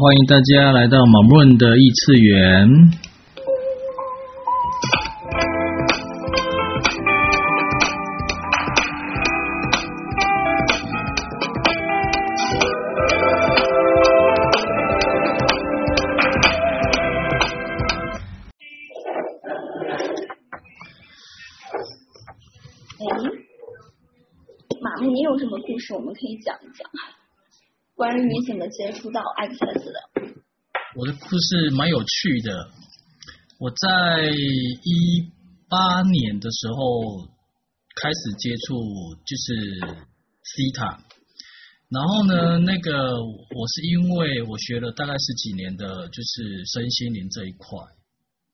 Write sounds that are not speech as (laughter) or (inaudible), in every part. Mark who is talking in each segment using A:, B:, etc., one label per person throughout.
A: 欢迎大家来到马木的异次元。
B: 诶，马木，你有什么故事我们可以讲？关于你怎么接触到 X S 的。
A: 我的故事蛮有趣的。我在一八年的时候开始接触，就是 Theta。然后呢，那个我是因为我学了大概十几年的，就是身心灵这一块。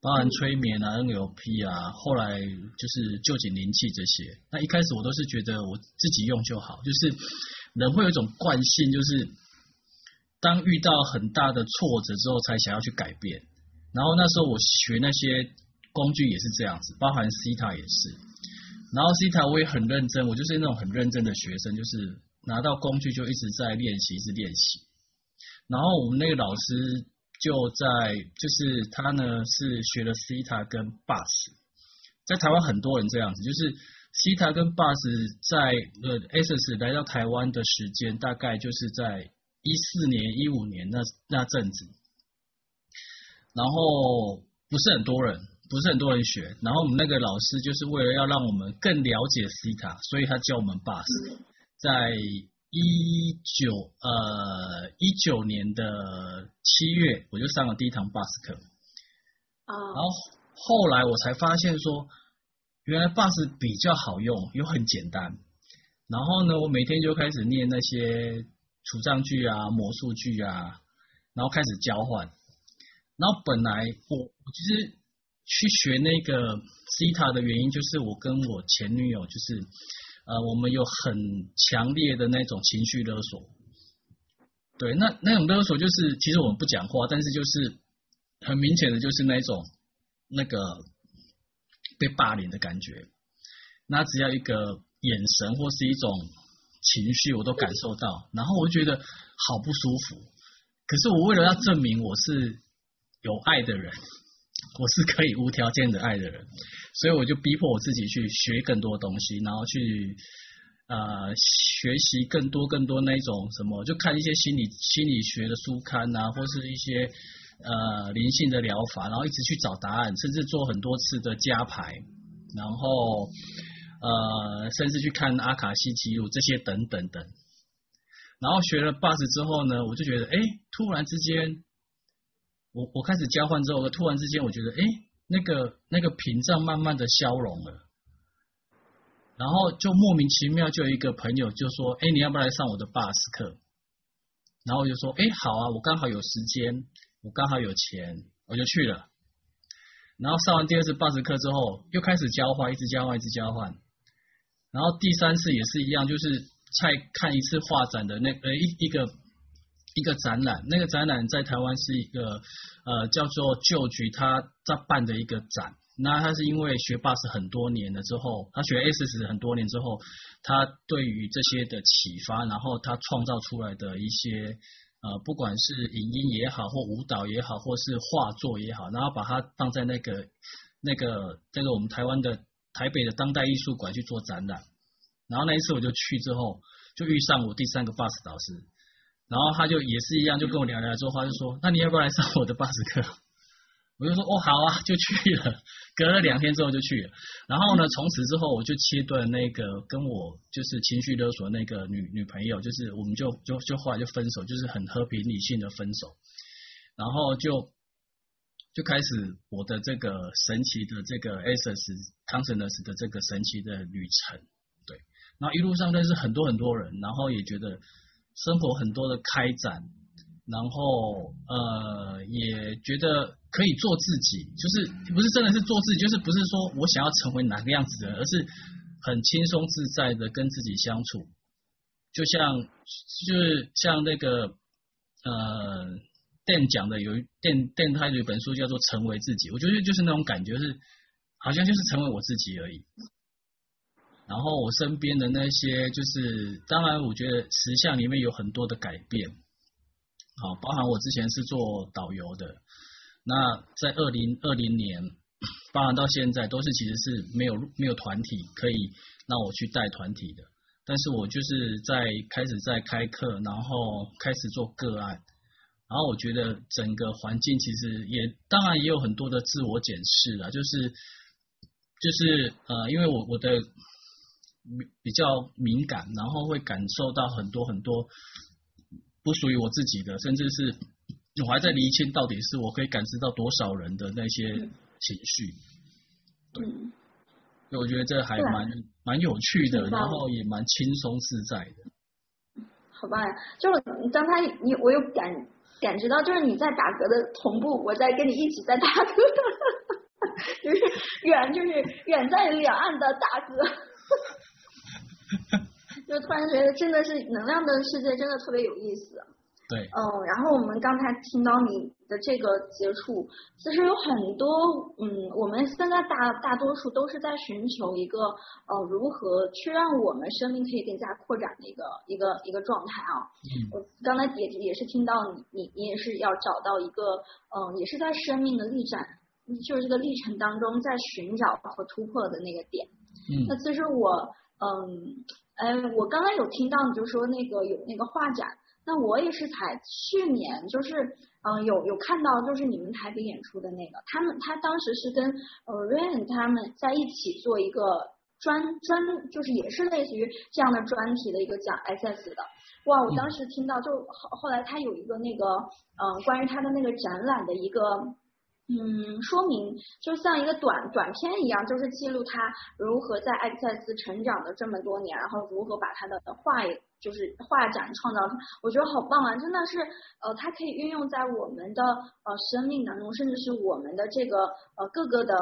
A: 包含催眠啊、NLP 啊，后来就是臼井灵气这些。那一开始我都是觉得我自己用就好，就是人会有一种惯性，就是当遇到很大的挫折之后，才想要去改变。然后那时候我学那些工具也是这样子，包含 Theta 也是。然后 Theta 我也很认真，我就是那种很认真的学生，就是拿到工具就一直在练习，一直练习。然后我们那个老师。就在就是他呢是学了 Theta 跟 Bus，在台湾很多人这样子，就是 Theta 跟 bus 在呃 Aces 来到台湾的时间大概就是在一四年一五年那那阵子，然后不是很多人，不是很多人学，然后我们那个老师就是为了要让我们更了解 Theta，所以他教我们 Bus，在。一九呃一九年的七月，我就上了第一堂 bus 课。啊。然后后来我才发现说，原来 bus 比较好用，又很简单。然后呢，我每天就开始念那些处杖句啊、魔术具啊，然后开始交换。然后本来我我其实去学那个西塔的原因，就是我跟我前女友就是。呃，我们有很强烈的那种情绪勒索，对，那那种勒索就是，其实我们不讲话，但是就是很明显的就是那种那个被霸凌的感觉。那只要一个眼神或是一种情绪，我都感受到，然后我就觉得好不舒服。可是我为了要证明我是有爱的人，我是可以无条件的爱的人。所以我就逼迫我自己去学更多东西，然后去呃学习更多更多那种什么，就看一些心理心理学的书刊啊，或是一些呃灵性的疗法，然后一直去找答案，甚至做很多次的加牌，然后呃甚至去看阿卡西记录这些等等等。然后学了 BUS 之后呢，我就觉得哎，突然之间，我我开始交换之后，突然之间我觉得哎。那个那个屏障慢慢的消融了，然后就莫名其妙就有一个朋友就说：“哎，你要不要来上我的 BUS 课？”然后我就说：“哎，好啊，我刚好有时间，我刚好有钱，我就去了。”然后上完第二次 BUS 课之后，又开始交换，一直交换，一直交换。然后第三次也是一样，就是再看一次画展的那呃一一个。一个展览，那个展览在台湾是一个呃叫做旧局，他在办的一个展。那他是因为学 BUS 很多年了之后，他学 Access 很多年之后，他对于这些的启发，然后他创造出来的一些呃，不管是影音也好，或舞蹈也好，或是画作也好，然后把它放在那个那个那个我们台湾的台北的当代艺术馆去做展览。然后那一次我就去之后，就遇上我第三个 BUS 导师。然后他就也是一样，就跟我聊聊之后，他就说：“那你要不要来上我的 BUS 课？” (laughs) 我就说：“哦，好啊，就去了。” (laughs) 隔了两天之后就去了。然后呢，从此之后我就切断那个跟我就是情绪勒索那个女女朋友，就是我们就就就后来就分手，就是很和平理性的分手。然后就就开始我的这个神奇的这个 Access 康盛的这个神奇的旅程。对，然后一路上认识很多很多人，然后也觉得。生活很多的开展，然后呃也觉得可以做自己，就是不是真的是做自己，就是不是说我想要成为哪个样子的人，而是很轻松自在的跟自己相处，就像就是像那个呃店讲的有一店店他有一本书叫做成为自己，我觉得就是那种感觉是好像就是成为我自己而已。然后我身边的那些，就是当然，我觉得实相里面有很多的改变，好，包含我之前是做导游的，那在二零二零年，(clears throat) 包含到现在都是其实是没有没有团体可以让我去带团体的，但是我就是在开始在开课，然后开始做个案，然后我觉得整个环境其实也当然也有很多的自我检视了，就是就是呃，因为我我的。比较敏感，然后会感受到很多很多不属于我自己的，甚至是我还在厘清到底是我可以感知到多少人的那些情绪。
B: 嗯，
A: 对，我觉得这还蛮蛮有趣的，然后也蛮轻松自在的。
B: 好吧，就是刚才你我有感感觉到，就是你在打嗝的同步，我在跟你一起在打嗝，(laughs) 就是远就是远在两岸的大哥。(laughs) 就突然觉得真的是能量的世界真的特别有意思。
A: 对。
B: 嗯，然后我们刚才听到你的这个接触，其实有很多，嗯，我们现在大大多数都是在寻求一个呃如何去让我们生命可以更加扩展的一个一个一个状态啊。
A: 嗯。
B: 我刚才也也是听到你你你也是要找到一个嗯、呃，也是在生命的力展，就是这个历程当中在寻找和突破的那个点。
A: 嗯。
B: 那其实我。嗯，哎，我刚刚有听到你就说那个有那个画展，那我也是才去年就是嗯有有看到就是你们台北演出的那个，他们他当时是跟呃 Rain 他们在一起做一个专专就是也是类似于这样的专题的一个讲 SS 的，哇，我当时听到就后后来他有一个那个嗯关于他的那个展览的一个。嗯，说明就像一个短短片一样，就是记录他如何在艾克赛斯成长的这么多年，然后如何把他的画，就是画展创造，我觉得好棒啊！真的是，呃，它可以运用在我们的呃生命当中，甚至是我们的这个呃各个的。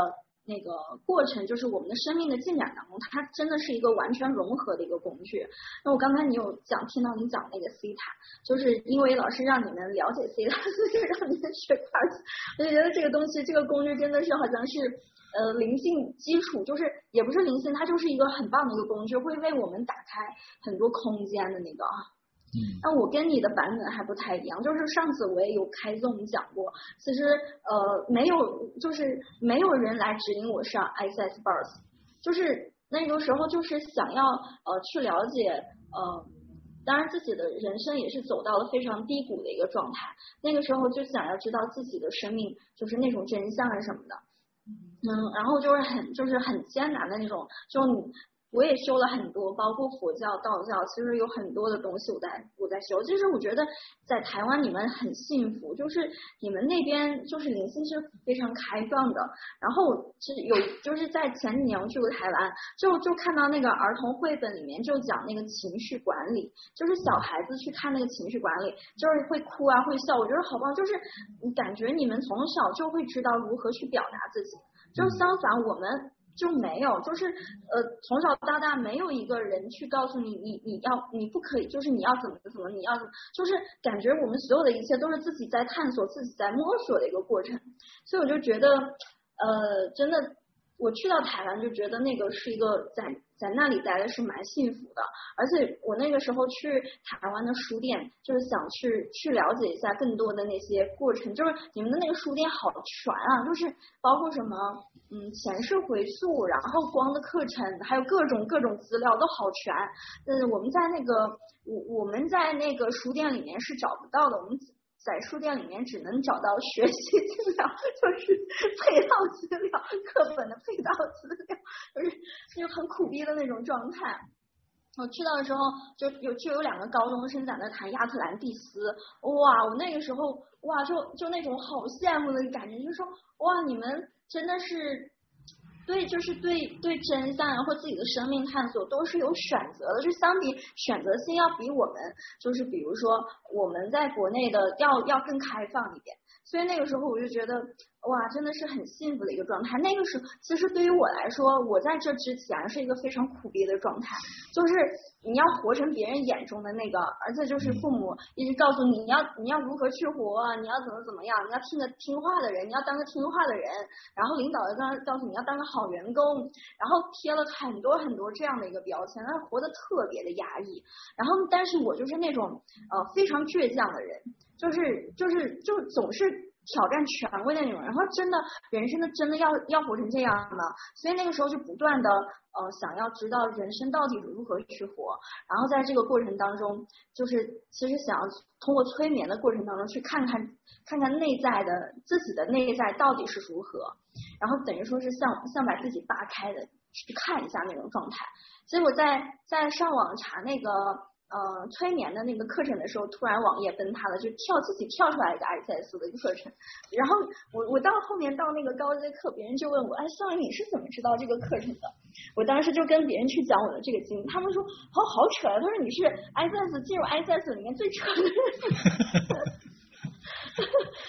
B: 那个过程就是我们的生命的进展当中，它真的是一个完全融合的一个工具。那我刚才你有讲，听到你讲那个西塔，就是因为老师让你们了解西塔，(laughs) 所以让你们学帕斯。我就觉得这个东西，这个工具真的是好像是呃灵性基础，就是也不是灵性，它就是一个很棒的一个工具，会为我们打开很多空间的那个啊。
A: 嗯，
B: 那我跟你的版本还不太一样，就是上次我也有开宗讲过，其实呃没有，就是没有人来指引我上 Access Bars，就是那个时候就是想要呃去了解呃，当然自己的人生也是走到了非常低谷的一个状态，那个时候就想要知道自己的生命就是那种真相是什么的，嗯，然后就是很就是很艰难的那种，就你。我也修了很多，包括佛教、道教，其实有很多的东西我在我在修。其实我觉得在台湾你们很幸福，就是你们那边就是灵性是非常开放的。然后是有就是在前几年我去过台湾，就就看到那个儿童绘本里面就讲那个情绪管理，就是小孩子去看那个情绪管理，就是会哭啊会笑，我觉得好棒，就是你感觉你们从小就会知道如何去表达自己，就相反我们。就没有，就是呃，从小到大没有一个人去告诉你，你你要你不可以，就是你要怎么怎么，你要怎么，就是感觉我们所有的一切都是自己在探索、自己在摸索的一个过程，所以我就觉得，呃，真的，我去到台湾就觉得那个是一个在在那里待的是蛮幸福的，而且我那个时候去台湾的书店，就是想去去了解一下更多的那些过程，就是你们的那个书店好全啊，就是包括什么。嗯，前世回溯，然后光的课程，还有各种各种资料都好全。嗯，我们在那个我我们在那个书店里面是找不到的，我们在书店里面只能找到学习资料，(laughs) 就是配套资料，课本的配套资料，就是就很苦逼的那种状态。我去到的时候，就有就有两个高中生在那谈亚特兰蒂斯，哇，我那个时候哇，就就那种好羡慕的感觉，就是说哇，你们。真的是对，就是对对真相，然后自己的生命探索都是有选择的，就相比选择性要比我们，就是比如说我们在国内的要要更开放一点，所以那个时候我就觉得。哇，真的是很幸福的一个状态。那个时候，其实对于我来说，我在这之前是一个非常苦逼的状态，就是你要活成别人眼中的那个，而且就是父母一直告诉你，你要你要如何去活，你要怎么怎么样，你要听个听话的人，你要当个听话的人，然后领导又告告诉你要当个好员工，然后贴了很多很多这样的一个标签，让活得特别的压抑。然后，但是我就是那种呃非常倔强的人。就是就是就总是挑战权威的那种，然后真的人生的真的要要活成这样吗？所以那个时候就不断的呃想要知道人生到底如何去活，然后在这个过程当中，就是其实想要通过催眠的过程当中去看看看看内在的自己的内在到底是如何，然后等于说是像像把自己扒开的去看一下那种状态。所以我在在上网查那个。呃，催眠的那个课程的时候，突然网页崩塌了，就跳自己跳出来一个 ISS 的一个课程。然后我我到后面到那个高阶课，别人就问我，哎，肖你是怎么知道这个课程的？我当时就跟别人去讲我的这个经历，他们说，好好扯啊，他说你是 ISS 进入 ISS 里面最扯的人，(laughs)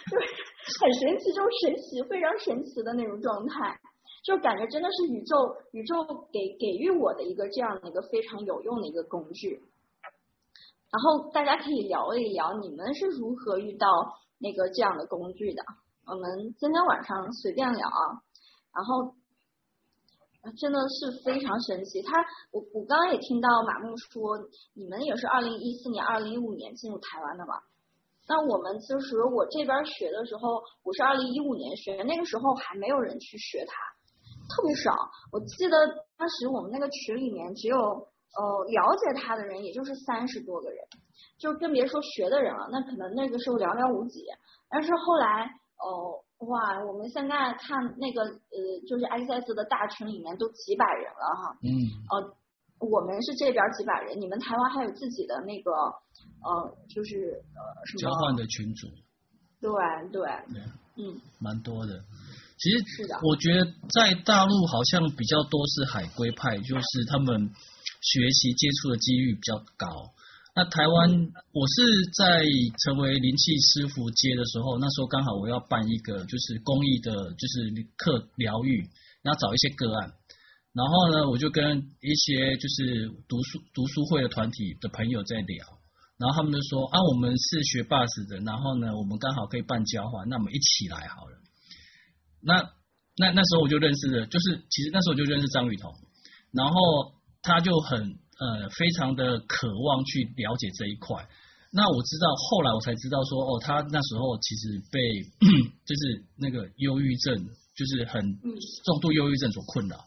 B: 就是很神奇，就神奇，非常神奇的那种状态，就感觉真的是宇宙宇宙给给予我的一个这样的一个非常有用的一个工具。然后大家可以聊一聊你们是如何遇到那个这样的工具的。我们今天晚上随便聊啊。然后真的是非常神奇。他我我刚刚也听到马木说，你们也是二零一四年、二零一五年进入台湾的嘛？那我们就是我这边学的时候，我是二零一五年学，那个时候还没有人去学它，特别少。我记得当时我们那个群里面只有。呃，了解他的人也就是三十多个人，就更别说学的人了，那可能那个时候寥寥无几。但是后来，哦、呃，哇，我们现在看那个呃，就是 ISS 的大群里面都几百人了哈。
A: 嗯。
B: 呃，我们是这边几百人，你们台湾还有自己的那个呃，就是呃什么？
A: 交换的群组。
B: 对对。
A: 对。
B: 嗯。
A: 蛮多的。其实是的。我觉得在大陆好像比较多是海归派，就是他们。学习接触的几率比较高。那台湾，我是在成为灵气师傅接的时候，那时候刚好我要办一个就是公益的，就是课疗愈，然后找一些个案。然后呢，我就跟一些就是读书读书会的团体的朋友在聊，然后他们就说啊，我们是学 Bars 的，然后呢，我们刚好可以办交换，那我们一起来好了。那那那时候我就认识了，就是其实那时候我就认识张雨桐，然后。他就很呃非常的渴望去了解这一块。那我知道后来我才知道说哦，他那时候其实被 (clears throat) 就是那个忧郁症，就是很重度忧郁症所困扰。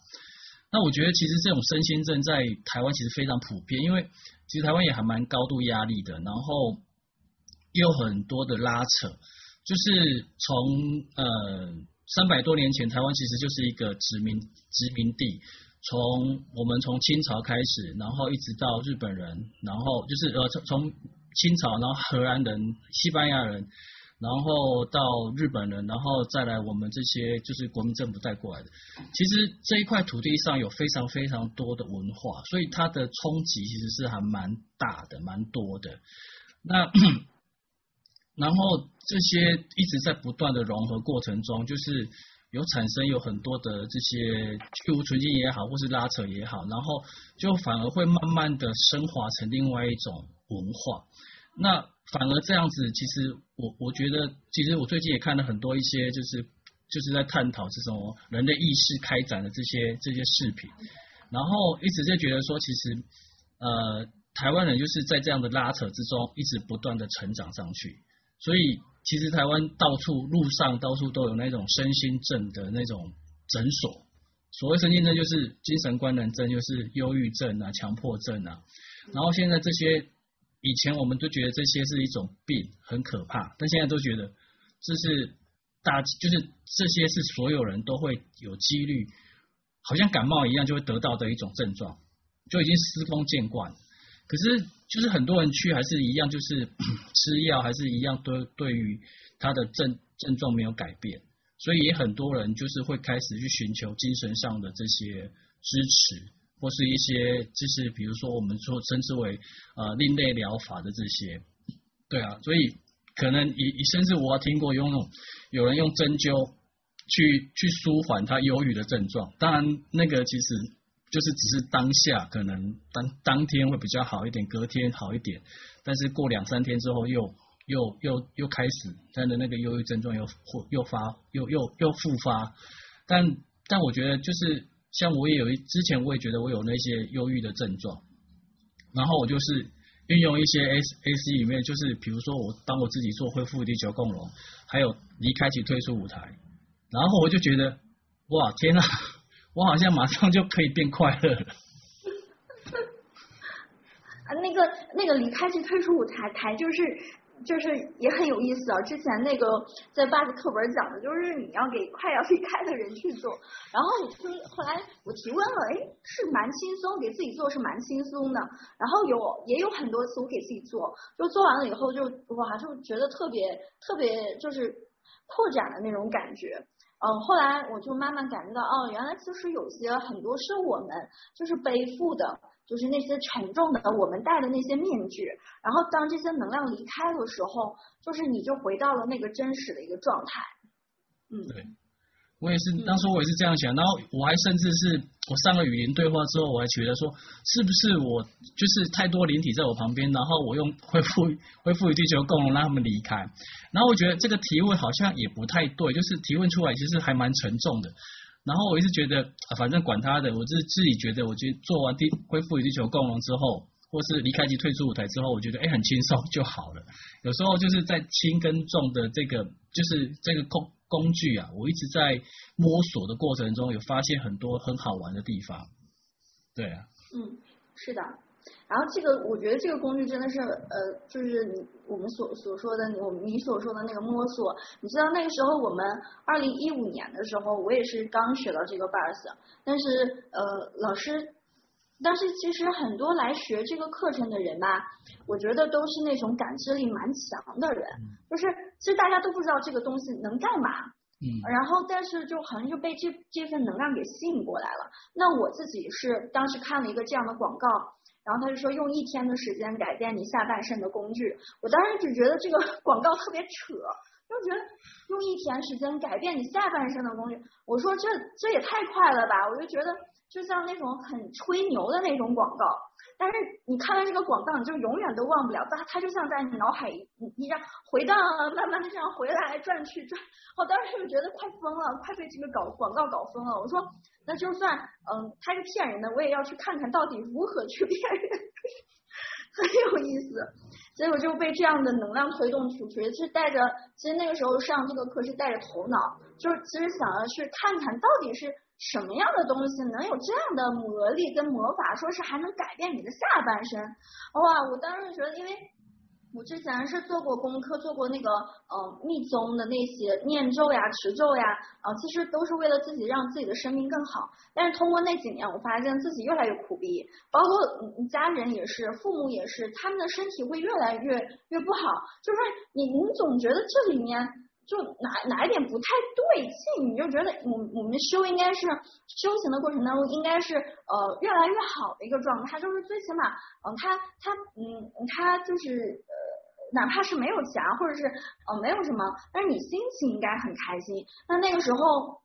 A: 那我觉得其实这种身心症在台湾其实非常普遍，因为其实台湾也还蛮高度压力的，然后也有很多的拉扯。就是从呃三百多年前，台湾其实就是一个殖民殖民地。从我们从清朝开始，然后一直到日本人，然后就是呃从从清朝，然后荷兰人、西班牙人，然后到日本人，然后再来我们这些就是国民政府带过来的。其实这一块土地上有非常非常多的文化，所以它的冲击其实是还蛮大的、蛮多的。那 (clears throat) 然后这些一直在不断的融合过程中，就是。有产生有很多的这些去无存菁也好，或是拉扯也好，然后就反而会慢慢的升华成另外一种文化。那反而这样子，其实我我觉得，其实我最近也看了很多一些，就是就是在探讨这种人的意识开展的这些这些视频，然后一直就觉得说，其实呃，台湾人就是在这样的拉扯之中，一直不断的成长上去，所以。其实台湾到处路上到处都有那种身心症的那种诊所，所谓身心症就是精神官能症，就是忧郁症啊、强迫症啊。然后现在这些以前我们都觉得这些是一种病，很可怕，但现在都觉得这是大，就是这些是所有人都会有几率，好像感冒一样就会得到的一种症状，就已经司空见惯。可是。就是很多人去还是一样，就是 (clears throat) 吃药还是一样，对对于他的症症状没有改变，所以也很多人就是会开始去寻求精神上的这些支持，或是一些就是比如说我们说称之为呃另类疗法的这些，对啊，所以可能以甚至我听过用那种有人用针灸去去舒缓他忧郁的症状，当然那个其实。就是只是当下可能当当天会比较好一点，隔天好一点，但是过两三天之后又又又又开始他的那个忧郁症状又或又发又又又复发，但但我觉得就是像我也有一之前我也觉得我有那些忧郁的症状，然后我就是运用一些 A A C 里面，就是比如说我当我自己做恢复地球共荣，还有离开即退出舞台，然后我就觉得哇天呐，我好像马上就可以变快乐了。(laughs)
B: 啊，那个那个离开去退出舞台台就是。就是也很有意思啊，之前那个在 bug 课本讲的，就是你要给快要离开的人去做，然后你听后来我提问了，哎，是蛮轻松，给自己做是蛮轻松的，然后有也有很多次我给自己做，就做完了以后就哇，就觉得特别特别就是扩展的那种感觉，嗯，后来我就慢慢感觉到，哦，原来其实有些很多是我们就是背负的。就是那些沉重的，我们戴的那些面具，然后当这些能量离开的时候，就是你就回到了那个真实的一个状态。嗯，
A: 我也是，当初我也是这样想，然后我还甚至是我上了语音对话之后，我还觉得说，是不是我就是太多灵体在我旁边，然后我用恢复 (laughs) 恢复与地球共融让他们离开，然后我觉得这个提问好像也不太对，就是提问出来其实还蛮沉重的。然后我一直觉得，反正管他的，我是自己觉得，我觉得做完地恢复与地球共融之后，或是离开及退出舞台之后，我觉得哎很轻松就好了。有时候就是在轻跟重的这个，就是这个工工具啊，我一直在摸索的过程中，有发现很多很好玩的地方。对啊。
B: 嗯，是的。然后这个，我觉得这个工具真的是，呃，就是你我们所所说的，我你所说的那个摸索。你知道那个时候我们二零一五年的时候，我也是刚学到这个 Bars，但是呃，老师，但是其实很多来学这个课程的人吧，我觉得都是那种感知力蛮强的人，就是其实大家都不知道这个东西能干嘛，嗯，然后但是就好像就被这这份能量给吸引过来了。那我自己是当时看了一个这样的广告。然后他就说用一天的时间改变你下半身的工具，我当时只觉得这个 (laughs) 广告特别扯，就觉得用一天时间改变你下半身的工具，我说这这也太快了吧，我就觉得就像那种很吹牛的那种广告，但是你看完这个广告，你就永远都忘不了，它它就像在你脑海一一样回荡，慢慢的这样回来转去转，我当时就觉得快疯了，快被这个搞广告搞疯了，我说。那就算嗯，他是骗人的，我也要去看看到底如何去骗人，(laughs) 很有意思。结果就被这样的能量推动出去，是带着，其实那个时候上这个课是带着头脑，就是其实想要去看看到底是什么样的东西能有这样的魔力跟魔法，说是还能改变你的下半身。哇，我当时觉得，因为。我之前是做过功课，做过那个呃密宗的那些念咒呀、持咒呀，啊、呃，其实都是为了自己让自己的生命更好。但是通过那几年，我发现自己越来越苦逼，包括家人也是，父母也是，他们的身体会越来越越不好。就是你你总觉得这里面就哪哪一点不太对劲，你就觉得我我们修应该是修行的过程当中应该是呃越来越好的一个状态，就是最起码嗯、他他嗯他就是呃。哪怕是没有钱，或者是呃没有什么，但是你心情应该很开心。那那个时候，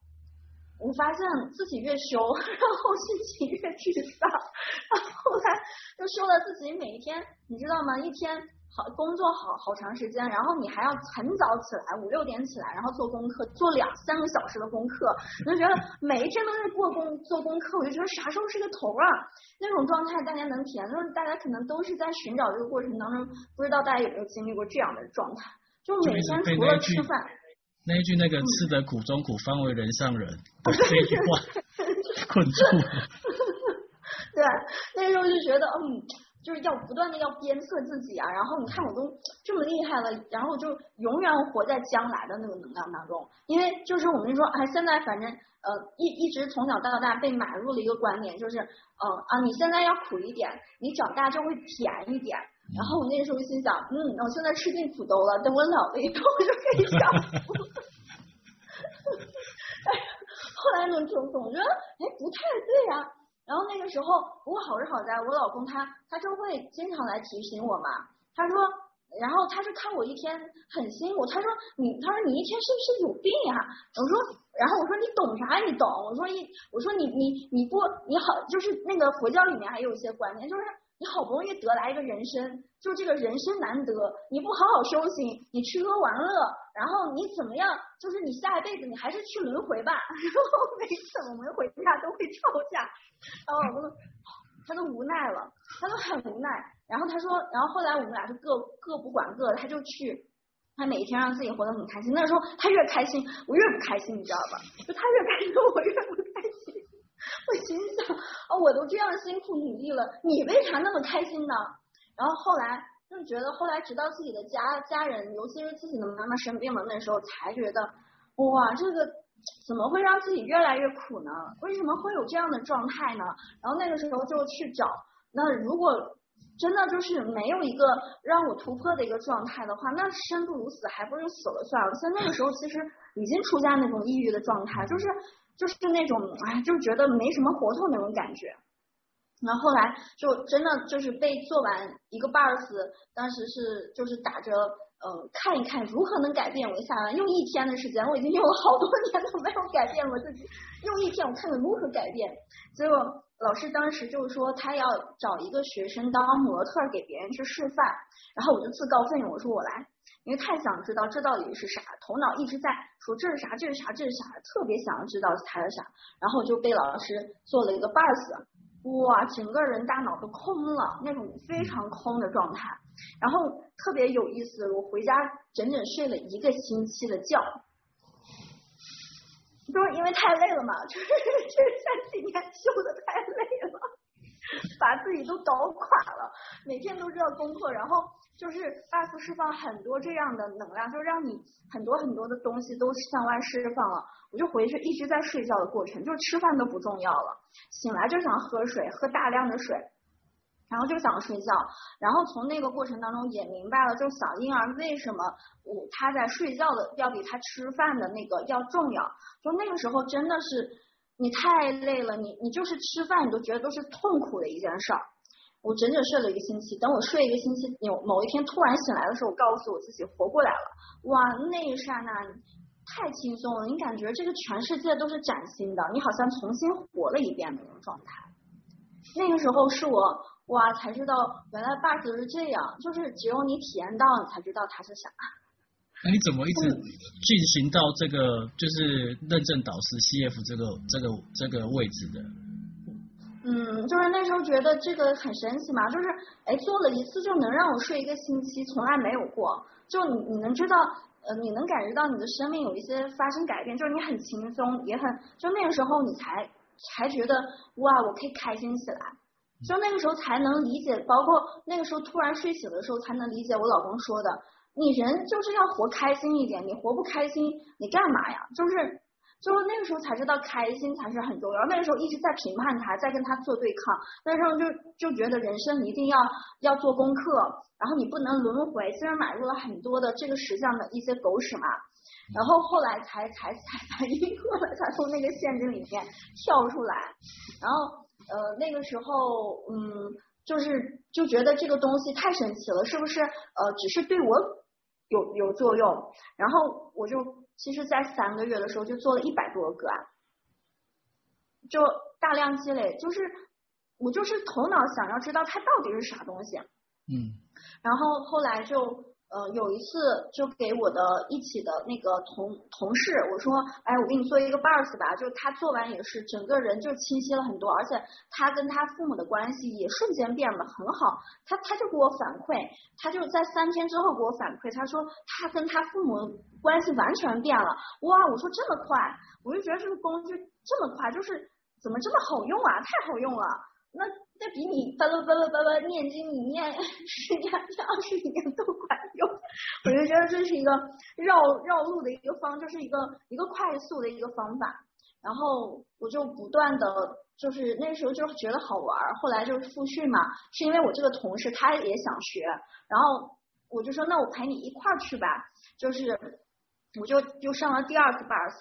B: 我发现自己越修，然后心情越沮丧。然后后来就修了自己每一天，你知道吗？一天。好，工作好好长时间，然后你还要很早起来，五六点起来，然后做功课，做两三个小时的功课，我就觉得每一天都在过功做功课，我就觉得啥时候是个头啊？那种状态大家能体验，就是大家可能都是在寻找这个过程当中，不知道大家有没有经历过这样的状态？就每天除了吃饭，
A: 那一句那个吃得苦中苦，方为人上人，这句话困住了。(laughs) (laughs)
B: 对，那时候就觉得嗯。就是要不断的要鞭策自己啊，然后你看我都这么厉害了，然后就永远活在将来的那个能量当中，因为就是我们说，哎，现在反正呃一一直从小到大被买入了一个观念，就是嗯啊你现在要苦一点，你长大就会甜一点。然后我那时候心想，嗯，我现在吃尽苦头了，等我老了以后我就可以享福。(laughs) (laughs) 后来呢，总总觉得哎不太对呀、啊。然后那个时候，不过好是好在我老公他他就会经常来提醒我嘛。他说，然后他是看我一天很辛苦，他说你他说你一天是不是有病呀？我说，然后我说你懂啥？你懂？我说一我说你你你不你好，就是那个佛教里面还有一些观念，就是。你好不容易得来一个人生，就这个人生难得，你不好好修行，你吃喝玩乐，然后你怎么样？就是你下一辈子你还是去轮回吧。(laughs) 然后每次我们回家都会吵架，然后我老公，他都无奈了，他都很无奈。然后他说，然后后来我们俩就各各不管各，他就去，他每天让自己活得很开心。那时候他越开心，我越不开心，你知道吧？就他越开心，我越不开心。(laughs) 我心想，哦，我都这样辛苦努力了，你为啥那么开心呢？然后后来就觉得，后来直到自己的家家人，尤其是自己的妈妈生病了，那时候才觉得，哇，这个。怎么会让自己越来越苦呢？为什么会有这样的状态呢？然后那个时候就去找，那如果真的就是没有一个让我突破的一个状态的话，那生不如死，还不如死了算了。所以那个时候其实已经出现那种抑郁的状态，就是就是那种哎，就觉得没什么活头那种感觉。然后后来就真的就是被做完一个 bars，当时是就是打着。呃，看一看如何能改变我下来，用一天的时间，我已经用了好多年都没有改变我自己，用一天我看看如何改变。结果老师当时就是说他要找一个学生当模特给别人去示范，然后我就自告奋勇，我说我来，因为太想知道这到底是啥，头脑一直在说这是啥，这是啥，这是啥，特别想要知道它是啥，然后就被老师做了一个 bars。哇，整个人大脑都空了，那种非常空的状态，然后特别有意思。我回家整整睡了一个星期的觉，就是因为太累了嘛，就是这 (laughs) 三几年修的太累了，把自己都搞垮了，每天都知道功课，然后。就是 bars 释放很多这样的能量，就让你很多很多的东西都向外释放了。我就回去一直在睡觉的过程，就吃饭都不重要了，醒来就想喝水，喝大量的水，然后就想睡觉。然后从那个过程当中也明白了，就小婴儿为什么我他在睡觉的要比他吃饭的那个要重要。就那个时候真的是你太累了，你你就是吃饭你都觉得都是痛苦的一件事儿。我整整睡了一个星期，等我睡一个星期，有某一天突然醒来的时候，我告诉我自己活过来了。哇，那一刹那太轻松了，你感觉这个全世界都是崭新的，你好像重新活了一遍的那种状态。那个时候是我哇才知道，原来 bug 是这样，就是只有你体验到，你才知道它是啥。
A: 那你怎么一直进行到这个就是认证导师 CF 这个这个这个位置的？
B: 嗯，就是那时候觉得这个很神奇嘛，就是哎做了一次就能让我睡一个星期，从来没有过。就你你能知道，呃，你能感觉到你的生命有一些发生改变，就是你很轻松，也很就那个时候你才才觉得哇，我可以开心起来。就那个时候才能理解，包括那个时候突然睡醒的时候才能理解我老公说的，你人就是要活开心一点，你活不开心你干嘛呀？就是。就是那个时候才知道开心才是很重要，那个时候一直在评判他，在跟他做对抗，那时候就就觉得人生一定要要做功课，然后你不能轮回，虽然买入了很多的这个实相的一些狗屎嘛，然后后来才才才反应过来，才从那个陷阱里面跳出来，然后呃那个时候嗯就是就觉得这个东西太神奇了，是不是呃只是对我有有作用，然后我就。其实，在三个月的时候就做了一百多个个案，就大量积累，就是我就是头脑想要知道它到底是啥东西，
A: 嗯，
B: 然后后来就。呃，有一次就给我的一起的那个同同事，我说，哎，我给你做一个 bars 吧，就是他做完也是整个人就清晰了很多，而且他跟他父母的关系也瞬间变得很好。他他就给我反馈，他就在三天之后给我反馈，他说他跟他父母关系完全变了。哇，我说这么快，我就觉得这个工具这么快，就是怎么这么好用啊？太好用了，那。那比你巴拉巴拉巴拉念经，你念十年、二十年都管用。我就觉得这是一个绕绕路的一个方，就是一个一个快速的一个方法。然后我就不断的，就是那时候就觉得好玩儿，后来就是复训嘛。是因为我这个同事他也想学，然后我就说那我陪你一块儿去吧。就是我就就上了第二次 bars，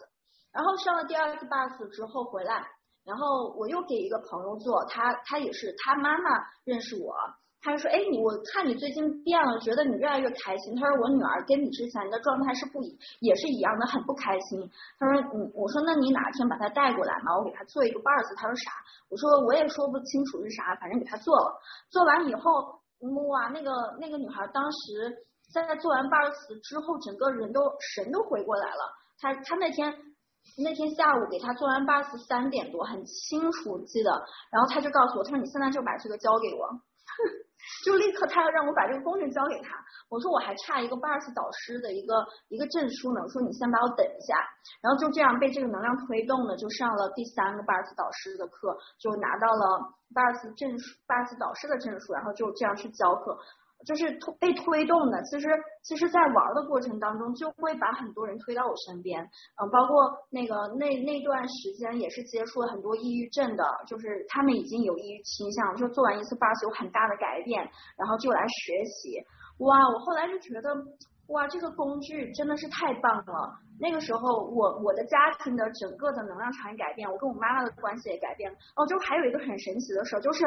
B: 然后上了第二次 bars 之后回来。然后我又给一个朋友做，他他也是他妈妈认识我，他就说，哎，你我看你最近变了，觉得你越来越开心。他说我女儿跟你之前的状态是不一，也是一样的，很不开心。他说，嗯，我说那你哪天把她带过来嘛，我给她做一个 bars。他说啥？我说我也说不清楚是啥，反正给她做了。做完以后，哇，那个那个女孩当时在做完 bars 之后，整个人都神都回过来了。她她那天。那天下午给他做完 bus 三点多，很清楚记得，然后他就告诉我，他说你现在就把这个交给我。(laughs) 就立刻他要让我把这个工具交给他，我说我还差一个 Bars 导师的一个一个证书呢，我说你先把我等一下，然后就这样被这个能量推动的，就上了第三个 Bars 导师的课，就拿到了 Bars 证书，Bars 导师的证书，然后就这样去教课。就是推被推动的，其实其实，在玩的过程当中，就会把很多人推到我身边，嗯，包括那个那那段时间也是接触了很多抑郁症的，就是他们已经有抑郁倾向，就做完一次 bars 有很大的改变，然后就来学习，哇，我后来就觉得，哇，这个工具真的是太棒了。那个时候，我我的家庭的整个的能量场也改变，我跟我妈妈的关系也改变了。哦，就还有一个很神奇的事，就是。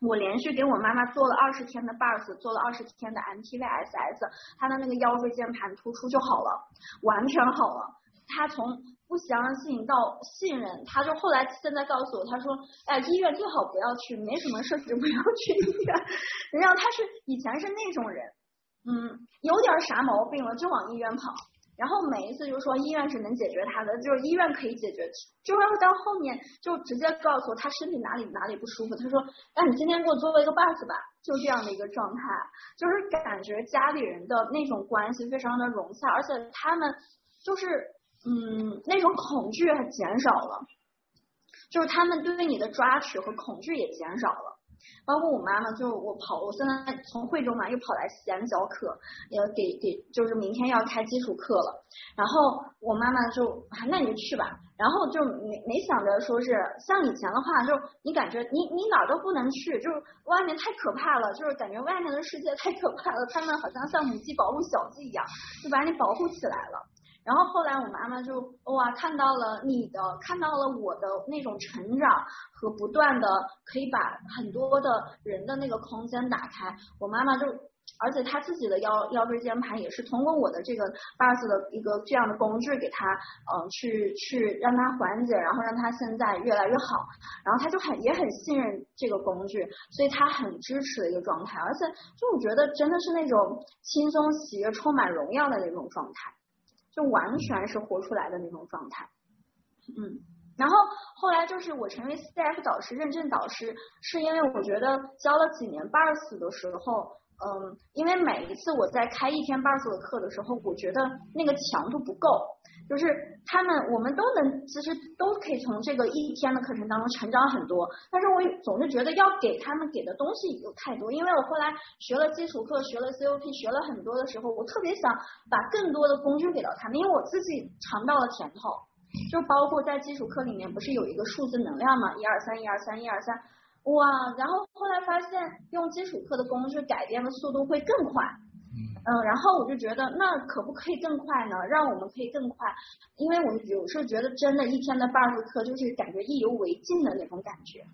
B: 我连续给我妈妈做了二十天的 bars，做了二十天的 MTVSS，她的那个腰椎间盘突出就好了，完全好了。她从不相信到信任，她就后来现在告诉我，她说，哎，医院最好不要去，没什么事就不要去医院。然后她是以前是那种人，嗯，有点啥毛病了就往医院跑。然后每一次就是说医院是能解决他的，就是医院可以解决，就是到后面就直接告诉我他身体哪里哪里不舒服，他说，那你今天给我做了一个 bus 吧，就这样的一个状态，就是感觉家里人的那种关系非常的融洽，而且他们就是嗯那种恐惧还减少了，就是他们对你的抓取和恐惧也减少了。包括我妈妈，就我跑，我现在从惠州嘛，又跑来西安教课，也给给，就是明天要开基础课了。然后我妈妈就，啊那你就去吧。然后就没没想着说是像以前的话，就你感觉你你哪儿都不能去，就是外面太可怕了，就是感觉外面的世界太可怕了，他们好像像母鸡保护小鸡一样，就把你保护起来了。然后后来我妈妈就哇看到了你的，看到了我的那种成长和不断的可以把很多的人的那个空间打开。我妈妈就，而且她自己的腰腰椎间盘也是通过我的这个 bars 的一个这样的工具给她，嗯，去去让她缓解，然后让她现在越来越好。然后她就很也很信任这个工具，所以她很支持的一个状态。而且就我觉得真的是那种轻松喜悦、充满荣耀的那种状态。就完全是活出来的那种状态，嗯，然后后来就是我成为 CF 导师认证导师，是因为我觉得教了几年 bars 的时候。嗯，因为每一次我在开一天 bars 的课的时候，我觉得那个强度不够，就是他们我们都能其实都可以从这个一天的课程当中成长很多，但是我总是觉得要给他们给的东西有太多，因为我后来学了基础课，学了 COP，学了很多的时候，我特别想把更多的工具给到他们，因为我自己尝到了甜头，就包括在基础课里面不是有一个数字能量嘛，一二三，一二三，一二三。哇，然后后来发现用基础课的工具改变的速度会更快，嗯，然后我就觉得那可不可以更快呢？让我们可以更快，因为我有时候觉得真的一天的 bars 课就是感觉意犹未尽的那种感觉，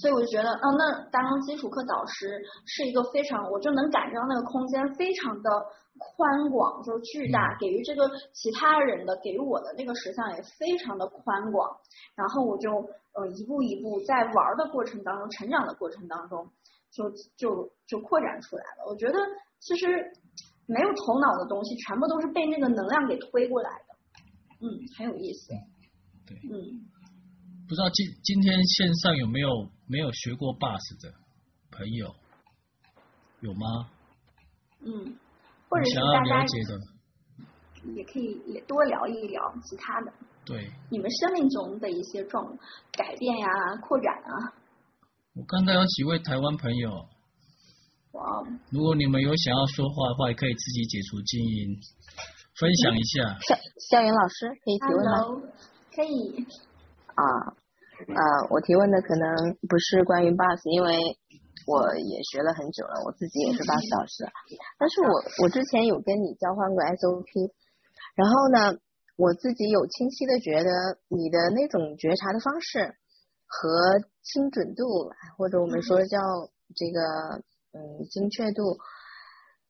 B: 所以我就觉得，嗯，那当基础课导师是一个非常，我就能感觉到那个空间非常的。宽广就是巨大，给予这个其他人的，给予我的那个实像也非常的宽广。然后我就呃一步一步在玩的过程当中，成长的过程当中，就就就扩展出来了。我觉得其实没有头脑的东西，全部都是被那个能量给推过来的。嗯，很有意思。
A: 对。嗯。不知道今今天线上有没有没有学过 bars 的朋友？有吗？
B: 嗯。或者是大家也可以也多聊一聊其他的，
A: 对，
B: 你们生命中的一些状改变呀、扩展啊。
A: 我看到有几位台湾朋友，
B: 哇，
A: 如果你们有想要说话的话，也可以自己解除静音，分享一下。
C: 校校园老师可以提问吗？Hello,
B: 可以。
C: 啊，呃，我提问的可能不是关于 bus，因为。我也学了很久了，我自己也是 bars 老师，但是我我之前有跟你交换过 SOP，然后呢，我自己有清晰的觉得你的那种觉察的方式和精准度，或者我们说叫这个嗯精确度，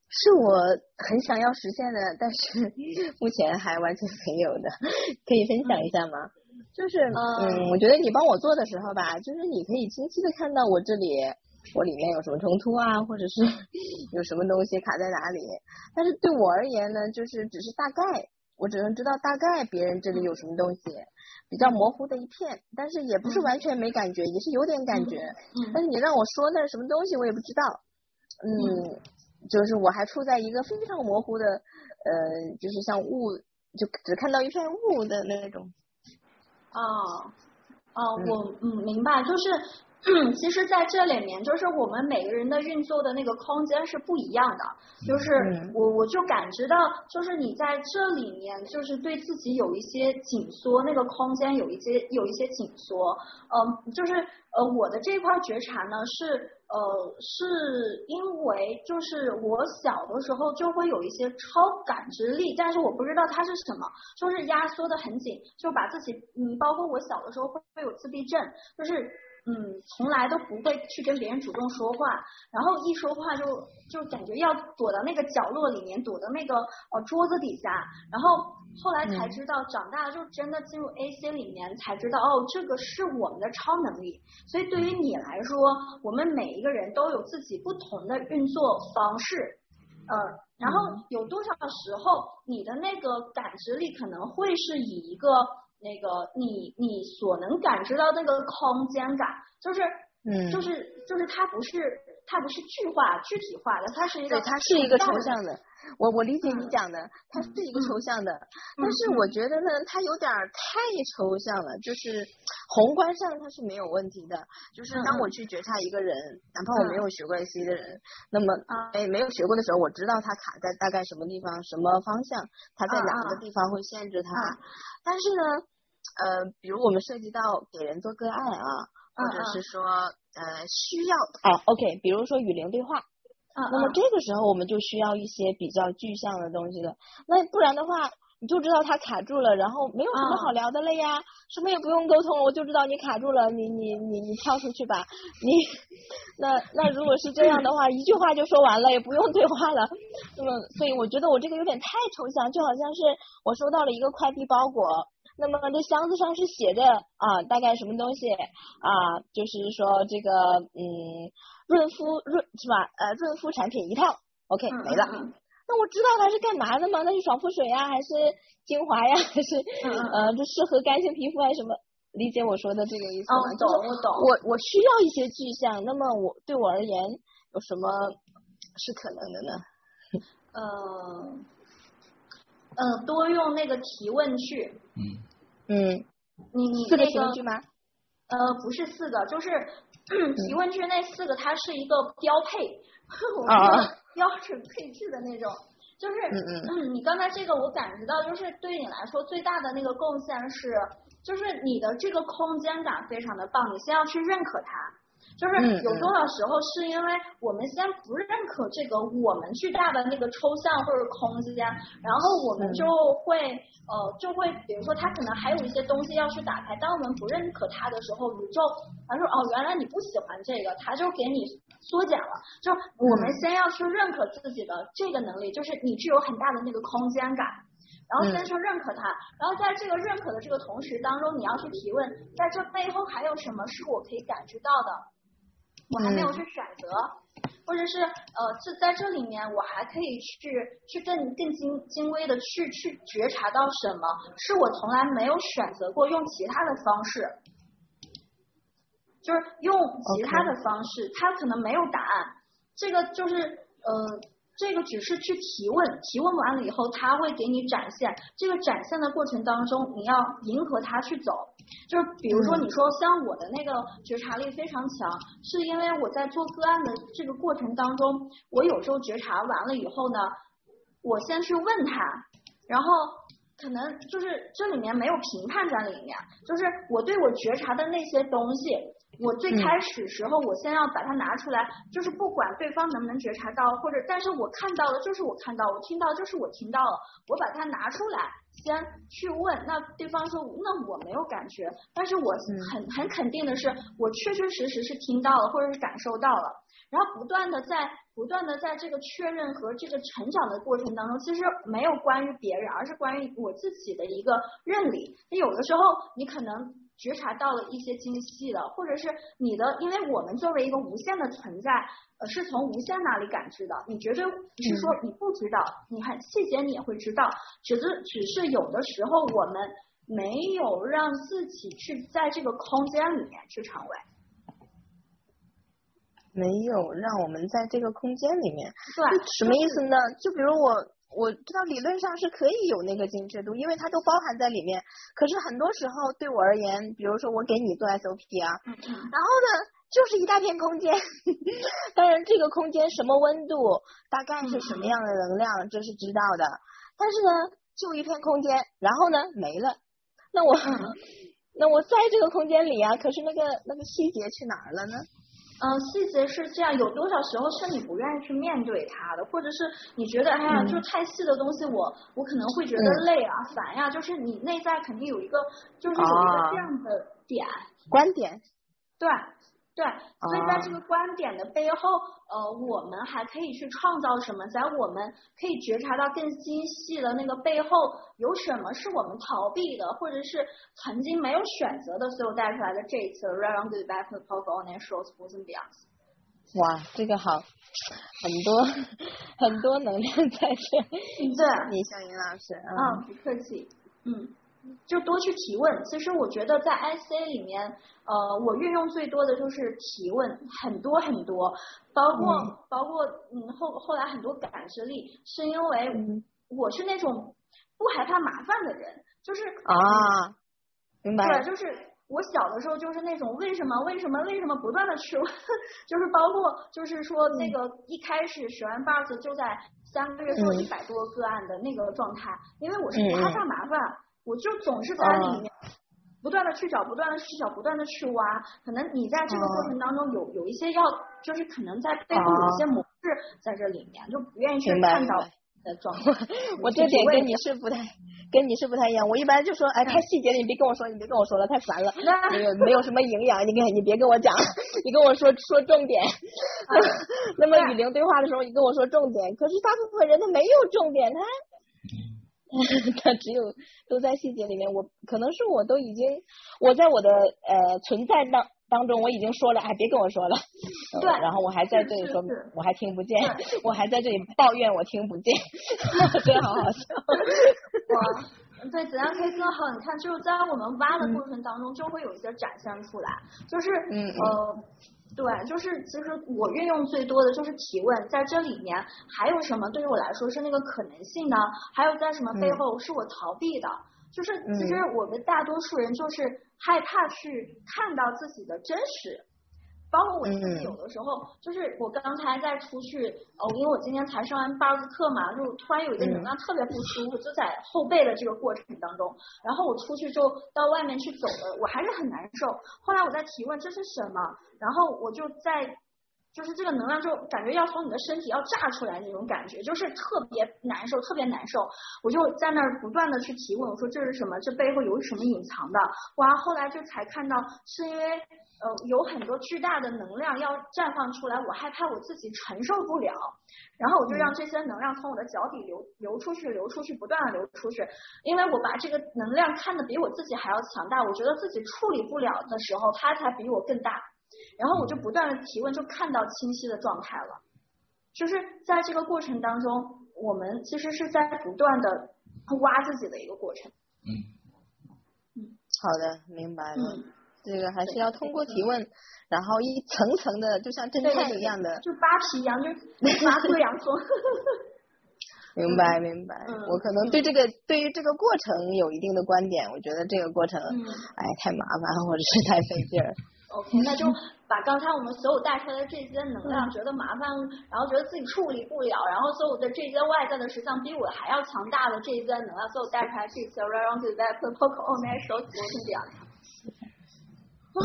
C: 是我很想要实现的，但是 (laughs) 目前还完全没有的，可以分享一下吗？就是嗯，我觉得你帮我做的时候吧，就是你可以清晰的看到我这里。我里面有什么冲突啊，或者是有什么东西卡在哪里？但是对我而言呢，就是只是大概我只能知道大概别人这里有什么东西，比较模糊的一片，但是也不是完全没感觉，也是有点感觉。但是你让我说那是什么东西，我也不知道。嗯，就是我还处在一个非常模糊的，呃，就是像雾，就只看到一片雾的那种。
B: 哦，哦，我嗯明白，就是。嗯，其实在这里面，就是我们每个人的运作的那个空间是不一样的。就是我我就感知到，就是你在这里面，就是对自己有一些紧缩，那个空间有一些有一些紧缩。嗯，就是呃，我的这块觉察呢，是呃，是因为就是我小的时候就会有一些超感知力，但是我不知道它是什么，就是压缩的很紧，就把自己嗯，包括我小的时候会会有自闭症，就是。嗯，从来都不会去跟别人主动说话，然后一说话就就感觉要躲到那个角落里面，躲到那个呃桌子底下，然后后来才知道，嗯、长大了就真的进入 AC 里面才知道，哦，这个是我们的超能力。所以对于你来说，我们每一个人都有自己不同的运作方式，呃，然后有多少时候你的那个感知力可能会是以一个。那个你你所能感知到那个空间感，就是嗯，就是就是它不是它不是具化具体化的，它是一个
C: 对，它是一个抽象的。我我理解你讲的，它是一个抽象的，但是我觉得呢，它有点太抽象了。就是宏观上它是没有问题的，就是当我去觉察一个人，哪怕我没有学过 AC 的人，那么哎没有学过的时候，我知道他卡在大概什么地方，什么方向，他在哪个地方会限制他，但是呢。呃，比如我们涉及到给人做个案啊，或者是说呃需要啊，OK，比如说与灵对话，啊，那么这个时候我们就需要一些比较具象的东西了。那不然的话，你就知道他卡住了，然后没有什么好聊的了呀，什么也不用沟通，我就知道你卡住了，你你你你跳出去吧，你那那如果是这样的话，一句话就说完了，也不用对话了。那么，所以我觉得我这个有点太抽象，就好像是我收到了一个快递包裹。那么这箱子上是写着啊，大概什么东西啊？就是说这个嗯，润肤润是吧？呃，润肤产品一套，OK 没了。那我知道它是干嘛的吗？那是爽肤水呀，还是精华呀，还是呃，这适合干性皮肤还是什么？理解我说的这个意思吗？
B: 哦，懂，我懂。
C: 我我需要一些具象。那么我对我而言有什么是可能的呢？
B: 呃。嗯，多用那个提问句。
A: 嗯
C: 嗯，
B: 你你
C: 四个提问句吗？
B: 呃，不是四个，就是提问句那四个，它是一个标配，(laughs) 我们标准配置的那种。就是嗯嗯，你刚才这个我感觉到，就是对你来说最大的那个贡献是，就是你的这个空间感非常的棒，你先要去认可它。就是有多少时候是因为我们先不认可这个我们巨大的那个抽象或者空间，然后我们就会呃就会比如说他可能还有一些东西要去打开，当我们不认可他的时候，宇宙他说哦原来你不喜欢这个，他就给你缩减了。就我们先要去认可自己的这个能力，就是你具有很大的那个空间感，然后先去认可它，然后在这个认可的这个同时当中，你要去提问，在这背后还有什么是我可以感知到的？我还没有去选择，或者是呃，这在这里面我还可以去去更更精精微的去去觉察到什么是我从来没有选择过用其他的方式，就是用其他的方式.它可能没有答案，这个就是呃。这个只是去提问，提问完了以后，他会给你展现。这个展现的过程当中，你要迎合他去走。就是比如说，你说像我的那个觉察力非常强，是因为我在做个案的这个过程当中，我有时候觉察完了以后呢，我先去问他，然后可能就是这里面没有评判在里面，就是我对我觉察的那些东西。我最开始时候，我先要把它拿出来，就是不管对方能不能觉察到，或者但是我看到的就是我看到，我听到就是我听到了，我把它拿出来，先去问，那对方说那我没有感觉，但是我很很肯定的是，我确确实实是听到了或者是感受到了，然后不断的在不断的在这个确认和这个成长的过程当中，其实没有关于别人，而是关于我自己的一个认领。那有的时候你可能。觉察到了一些精细的，或者是你的，因为我们作为一个无限的存在，呃，是从无限那里感知的，你绝对不是说你不知道，嗯、你很细节你也会知道，只是只是有的时候我们没有让自己去在这个空间里面去成为。
C: 没有让我们在这个空间里面，
B: 对，
C: 什么意思呢？就比如我我知道理论上是可以有那个精确度，因为它都包含在里面。可是很多时候对我而言，比如说我给你做 SOP 啊，然后呢就是一大片空间，(laughs) 当然这个空间什么温度，大概是什么样的能量，嗯、这是知道的。但是呢，就一片空间，然后呢没了，那我、嗯、(laughs) 那我在这个空间里啊，可是那个那个细节去哪儿了呢？
B: 嗯，细节是这样，有多少时候是你不愿意去面对它的，或者是你觉得哎呀，就太细的东西我，我我可能会觉得累啊、烦呀、啊，就是你内在肯定有一个，就是有一个这样的点，啊、
C: 观点，
B: 对。对，所以在这个观点的背后，呃，我们还可以去创造什么？在我们可以觉察到更精细的那个背后，有什么是我们逃避的，或者是曾经没有选择的，所以我带出来的这一次 to the Back of the on Beyond。
C: 哇，这个好，很多很多能量在这。
B: 对，
C: 你小云老师，
B: 嗯，不客气，嗯。就多去提问。其实我觉得在 ICA 里面，呃，我运用最多的就是提问，很多很多，包括、嗯、包括嗯后后来很多感知力，是因为我是那种不害怕麻烦的人，就是
C: 啊，明白。
B: 对，就是我小的时候就是那种为什么为什么为什么不断的去问，(laughs) 就是包括就是说那个一开始学完 Bars 就在三个月做一百多个个案的那个状态，嗯、因为我是不害怕麻烦。嗯我就总是在里面不断的去找，不断的去找，不断的去挖。可能你在这个过程当中有有一些要，就是可能在背后有一些模式在这里面，就不愿意去看到的状况。
C: 我这点跟你是不太，跟你是不太一样。我一般就说，哎，太细节了，你别跟我说，你别跟我说了，太烦了。(laughs) 没有没有什么营养，你跟你别跟我讲，你跟我说说重点。(laughs) 那么与灵对话的时候，你跟我说重点，可是大部分人他没有重点，他。(laughs) 他只有都在细节里面，我可能是我都已经我在我的呃存在当当中我已经说了，哎，别跟我说了，
B: 对、呃，
C: 然后我还在这里说，我还听不见，我还在这里抱怨我听不见，(laughs) 真好好笑。(laughs)
B: 哇，对，怎样可以更好？你看，就是在我们挖的过程当中，就会有一些展现出来，就是嗯呃。对，就是其实我运用最多的就是提问，在这里面还有什么对于我来说是那个可能性呢？还有在什么背后是我逃避的？嗯、就是其实我们大多数人就是害怕去看到自己的真实。包括我自己有的时候，就是我刚才在出去，哦，因为我今天才上完八个课嘛，就突然有一个能量特别不舒服，就在后背的这个过程当中，然后我出去就到外面去走了，我还是很难受。后来我在提问这是什么，然后我就在，就是这个能量就感觉要从你的身体要炸出来那种感觉，就是特别难受，特别难受。我就在那儿不断的去提问，我说这是什么？这背后有什么隐藏的？哇，后来就才看到是因为。呃，有很多巨大的能量要绽放出来，我害怕我自己承受不了，然后我就让这些能量从我的脚底流流出去，流出去，不断的流出去，因为我把这个能量看得比我自己还要强大，我觉得自己处理不了的时候，它才比我更大，然后我就不断的提问，就看到清晰的状态了，就是在这个过程当中，我们其实是在不断的挖自己的一个过程。
C: 嗯。嗯，好的，明白了。嗯这个还是要通过提问，然后一层层的，就像侦探一样的，
B: 就扒皮一样，就扒出洋葱。
C: 明白明白，嗯、我可能对这个、嗯、对于这个过程有一定的观点，我觉得这个过程，嗯、哎，太麻烦或者是太费劲儿。(laughs)
B: OK，那就把刚才我们所有带出来的这些能量，觉得麻烦，嗯、然后觉得自己处理不了，然后所有的这些外在的实相比我还要强大的这些能量，所有带出来这些 around the back poke on my shoulder 这样。哇，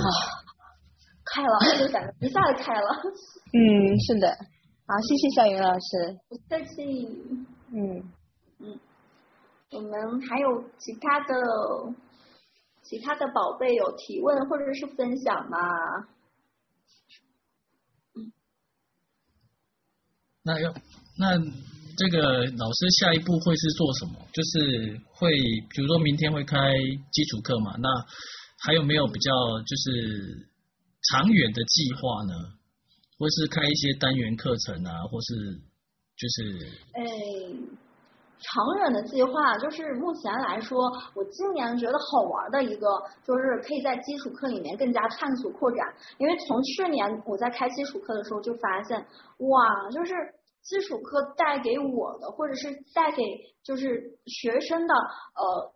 B: 开了，就感觉一下子开了。(laughs)
C: 嗯，是的。好，谢谢小云老师。
B: 不客气。
C: 嗯
B: 嗯，我们还有其他的其他的宝贝有提问或者是分享吗？嗯。
A: 那要那这个老师下一步会是做什么？就是会，比如说明天会开基础课嘛？那还有没有比较就是长远的计划呢？或是开一些单元课程啊，或是就是
B: 诶。长远的计划就是目前来说，我今年觉得好玩的一个，就是可以在基础课里面更加探索扩展。因为从去年我在开基础课的时候就发现，哇，就是基础课带给我的，或者是带给就是学生的，呃，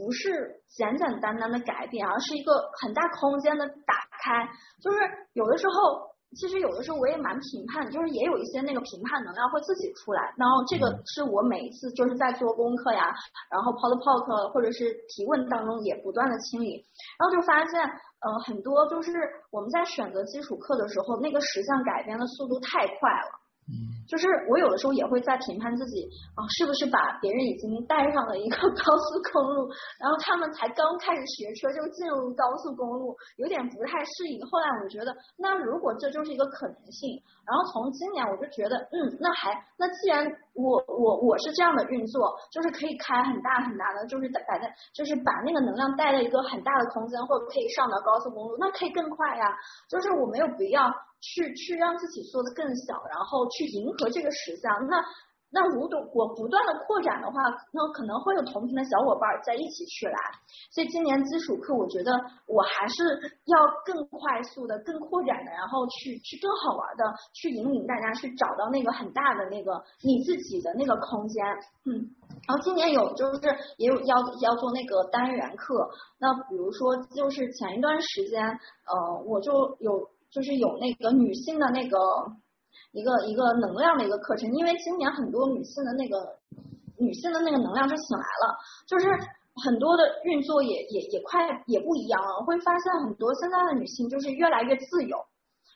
B: 不是简简单单的改变，而是一个很大空间的打开。就是有的时候。其实有的时候我也蛮评判，就是也有一些那个评判能量会自己出来，然后这个是我每一次就是在做功课呀，然后 PodPoc 或者是提问当中也不断的清理，然后就发现，呃，很多就是我们在选择基础课的时候，那个实相改变的速度太快了。就是我有的时候也会在评判自己啊，是不是把别人已经带上了一个 (laughs) 高速公路，然后他们才刚开始学车就进入高速公路，有点不太适应。后来我觉得，那如果这就是一个可能性，然后从今年我就觉得，嗯，那还那既然我我我是这样的运作，就是可以开很大很大的，就是摆在就是把那个能量带到一个很大的空间，或者可以上到高速公路，那可以更快呀。就是我没有必要。去去让自己做得更小，然后去迎合和这个实相。那那如果我不断的扩展的话，那可能会有同频的小伙伴在一起去来。所以今年基础课，我觉得我还是要更快速的、更扩展的，然后去去更好玩的，去引领大家去找到那个很大的那个你自己的那个空间。嗯，然后今年有就是也有要要做那个单元课。那比如说就是前一段时间，呃，我就有。就是有那个女性的那个一个一个能量的一个课程，因为今年很多女性的那个女性的那个能量就醒来了，就是很多的运作也也也快也不一样了，会发现很多现在的女性就是越来越自由。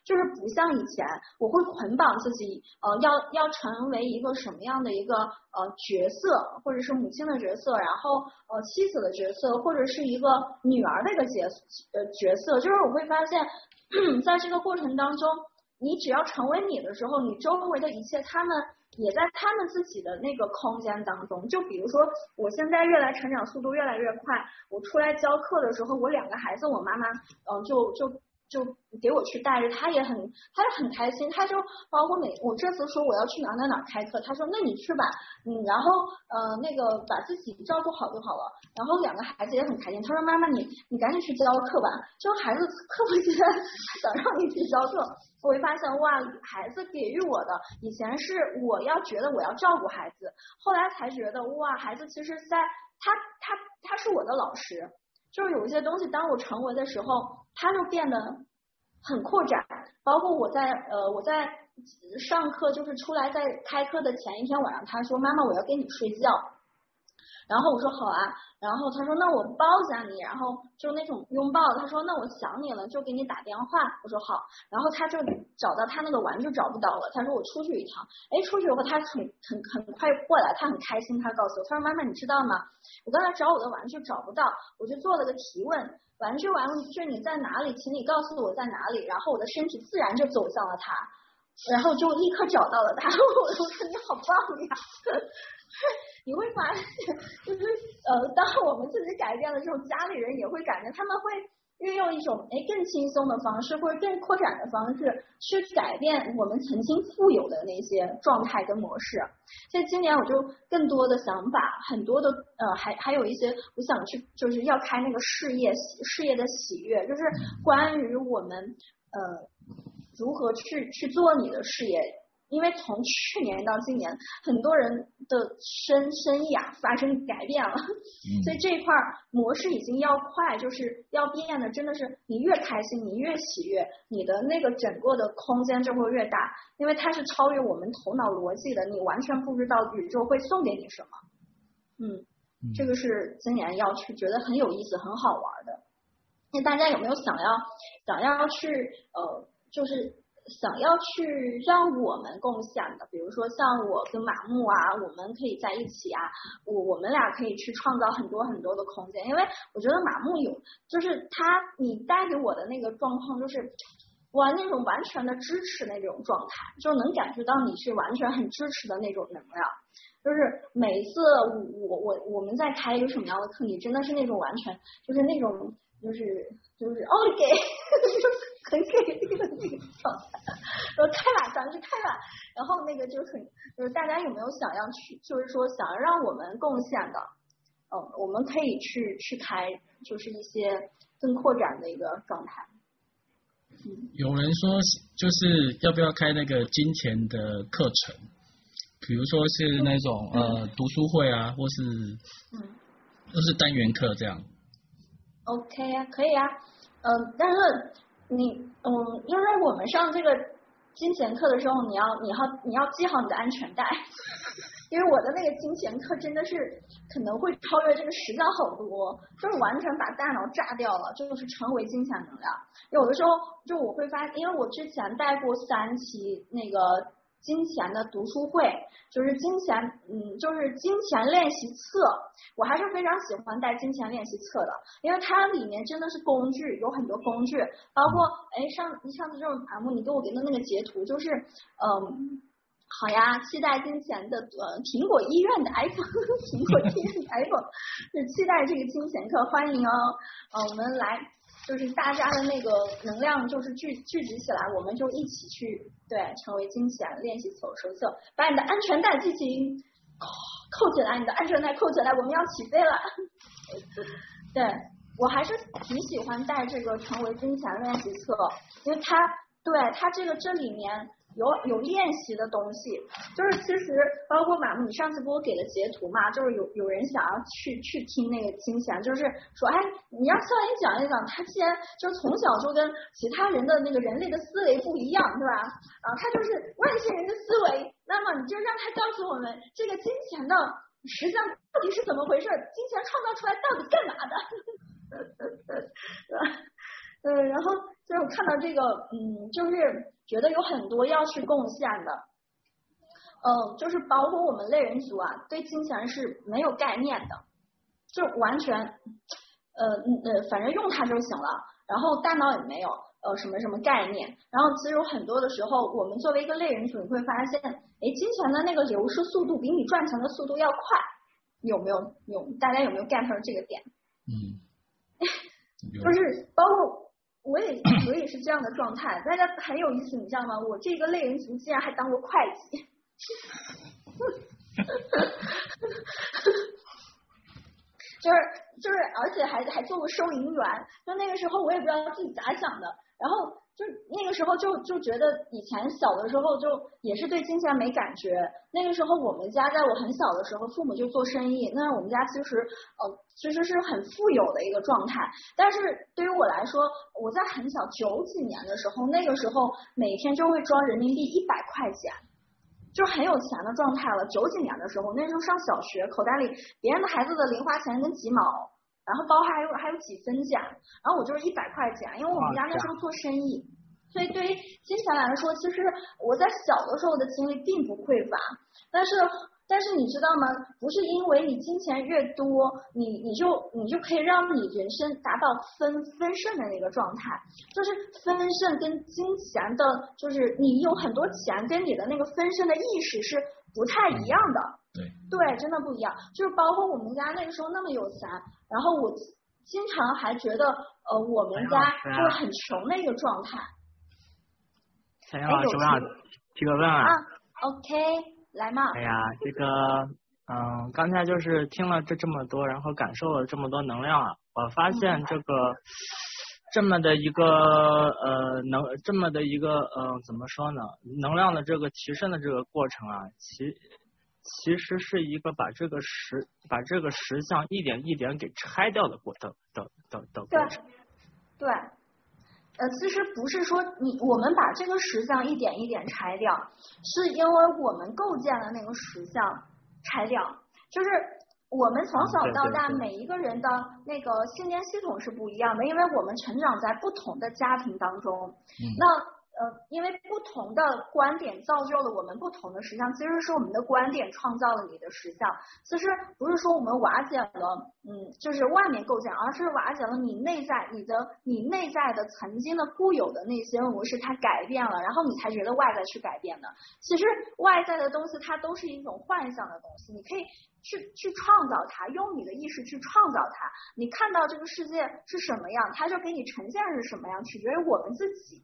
B: 就是不像以前，我会捆绑自己，呃，要要成为一个什么样的一个呃角色，或者是母亲的角色，然后呃妻子的角色，或者是一个女儿的一个角呃角色。就是我会发现，(clears throat) 在这个过程当中，你只要成为你的时候，你周围的一切，他们也在他们自己的那个空间当中。就比如说，我现在越来成长速度越来越快，我出来教课的时候，我两个孩子，我妈妈嗯、就就。就给我去带着，他也很，他也很开心。他就包括每我这次说我要去哪哪哪开课，他说那你去吧，嗯，然后呃那个把自己照顾好就好了。然后两个孩子也很开心，他说妈妈你你赶紧去教课吧，就孩子迫不及待想让你去教课。我会发现哇，孩子给予我的以前是我要觉得我要照顾孩子，后来才觉得哇，孩子其实在他他他是我的老师。就是有一些东西，当我成为的时候，它就变得很扩展。包括我在呃，我在上课，就是出来在开课的前一天晚上，他说：“妈妈，我要跟你睡觉。”然后我说好啊，然后他说那我抱一下你，然后就那种拥抱。他说那我想你了，就给你打电话。我说好，然后他就找到他那个玩具找不到了。他说我出去一趟，哎，出去以后他很很很快过来，他很开心。他告诉我，他说妈妈你知道吗？我刚才找我的玩具找不到，我就做了个提问，玩具玩具你在哪里？请你告诉我在哪里。然后我的身体自然就走向了他，然后就立刻找到了他。(laughs) 我说你好棒呀！你会发现，就是呃，当我们自己改变了之后，家里人也会改变，他们会运用一种哎更轻松的方式，或者更扩展的方式去改变我们曾经富有的那些状态跟模式。所以今年我就更多的想法，很多的呃，还还有一些我想去，就是要开那个事业事业的喜悦，就是关于我们呃如何去去做你的事业。因为从去年到今年，很多人的生生意啊发生改变了，嗯、所以这一块模式已经要快，就是要变的，真的是你越开心，你越喜悦，你的那个整个的空间就会越大，因为它是超越我们头脑逻辑的，你完全不知道宇宙会送给你什么。嗯，嗯这个是今年要去觉得很有意思、很好玩的。那大家有没有想要想要去呃，就是？想要去让我们共享的，比如说像我跟马木啊，我们可以在一起啊，我我们俩可以去创造很多很多的空间，因为我觉得马木有，就是他你带给我的那个状况，就是哇那种完全的支持那种状态，就能感觉到你是完全很支持的那种能量，就是每一次我我我们在开一个什么样的课，你真的是那种完全就是那种。就是就是哦给，就 (laughs) 是很给力的那个状态，说开吧，咱们去开吧。然后那个就很就是大家有没有想要去，就是说想要让我们贡献的，嗯，我们可以去去开，就是一些更扩展的一个状态。嗯，
A: 有人说就是要不要开那个金钱的课程，比如说是那种、嗯、呃读书会啊，或是嗯，或是单元课这样。
B: OK 啊，可以啊，嗯、呃，但是你，嗯，因为我们上这个金钱课的时候，你要，你要，你要系好你的安全带，(laughs) 因为我的那个金钱课真的是可能会超越这个时间好多，就是完全把大脑炸掉了，就是成为金钱能量。有的时候就我会发，因为我之前带过三期那个。金钱的读书会就是金钱，嗯，就是金钱练习册，我还是非常喜欢带金钱练习册的，因为它里面真的是工具，有很多工具，包括哎上上次这种节目，你给我给的那个截图，就是嗯，好呀，期待金钱的呃苹果医院的 iPhone，(laughs) 苹果医院的 iPhone，(laughs) 是期待这个金钱课，欢迎哦，呃，我们来。就是大家的那个能量，就是聚聚集起来，我们就一起去对，成为金钱练习手手册，把你的安全带进行，扣起来，你的安全带扣起来，我们要起飞了。(laughs) 对，我还是挺喜欢带这个成为金钱练习册，因为它对它这个这里面。有有练习的东西，就是其实包括马木，你上次给我给的截图嘛，就是有有人想要去去听那个金钱，就是说，哎，你让肖林讲一讲，他既然就从小就跟其他人的那个人类的思维不一样，对吧？啊，他就是外星人的思维，那么你就让他告诉我们，这个金钱的实际上到底是怎么回事？金钱创造出来到底干嘛的？(laughs) 对吧？嗯，然后就是我看到这个，嗯，就是。觉得有很多要去贡献的，嗯，就是包括我们类人族啊，对金钱是没有概念的，就完全，呃呃，反正用它就行了，然后大脑也没有呃什么什么概念，然后其实有很多的时候，我们作为一个类人族，你会发现，哎，金钱的那个流失速度比你赚钱的速度要快，有没有？有，大家有没有 get 到这个点？
A: 嗯，(laughs)
B: 就是包括。我也我也是这样的状态，大家很有意思，你知道吗？我这个类人族竟然还当过会计，就是就是，而且还还做过收银员，就那个时候我也不知道自己咋想的，然后。就那个时候就就觉得以前小的时候就也是对金钱没感觉。那个时候我们家在我很小的时候，父母就做生意，那我们家其实呃其实是很富有的一个状态。但是对于我来说，我在很小九几年的时候，那个时候每天就会装人民币一百块钱，就很有钱的状态了。九几年的时候，那时候上小学，口袋里别人的孩子的零花钱跟几毛。然后包还有还有几分钱，然后我就是一百块钱，因为我们家那时候做生意，所以对于金钱来说，其实我在小的时候的经历并不匮乏，但是但是你知道吗？不是因为你金钱越多，你你就你就可以让你人生达到分分盛的那个状态，就是分盛跟金钱的，就是你有很多钱跟你的那个分盛的意识是不太一样的。嗯
A: 对
B: 对，真的不一样，就是包括我们家那个时候那么有钱，然后我经常还觉得呃我们家就是很穷的一个状态。
D: 小杨老师，我想提个问啊。
B: 啊，OK，来嘛。
D: 哎呀，这个嗯，刚才就是听了这这么多，然后感受了这么多能量啊，我发现这个、嗯、这么的一个呃能这么的一个呃怎么说呢？能量的这个提升的这个过程啊，其。其实是一个把这个实把这个实像一点一点给拆掉的过的的的的过程。
B: 对，对，呃，其实不是说你我们把这个实像一点一点拆掉，是因为我们构建了那个实像拆掉，就是我们从小到大每一个人的那个信念系统是不一样的，因为我们成长在不同的家庭当中，
A: 嗯、
B: 那。呃，因为不同的观点造就了我们不同的实相，其实是我们的观点创造了你的实相。其实不是说我们瓦解了，嗯，就是外面构建，而是瓦解了你内在，你的你内在的曾经的固有的那些模式，它改变了，然后你才觉得外在去改变的。其实外在的东西它都是一种幻象的东西，你可以去去创造它，用你的意识去创造它。你看到这个世界是什么样，它就给你呈现是什么样，取决于我们自己，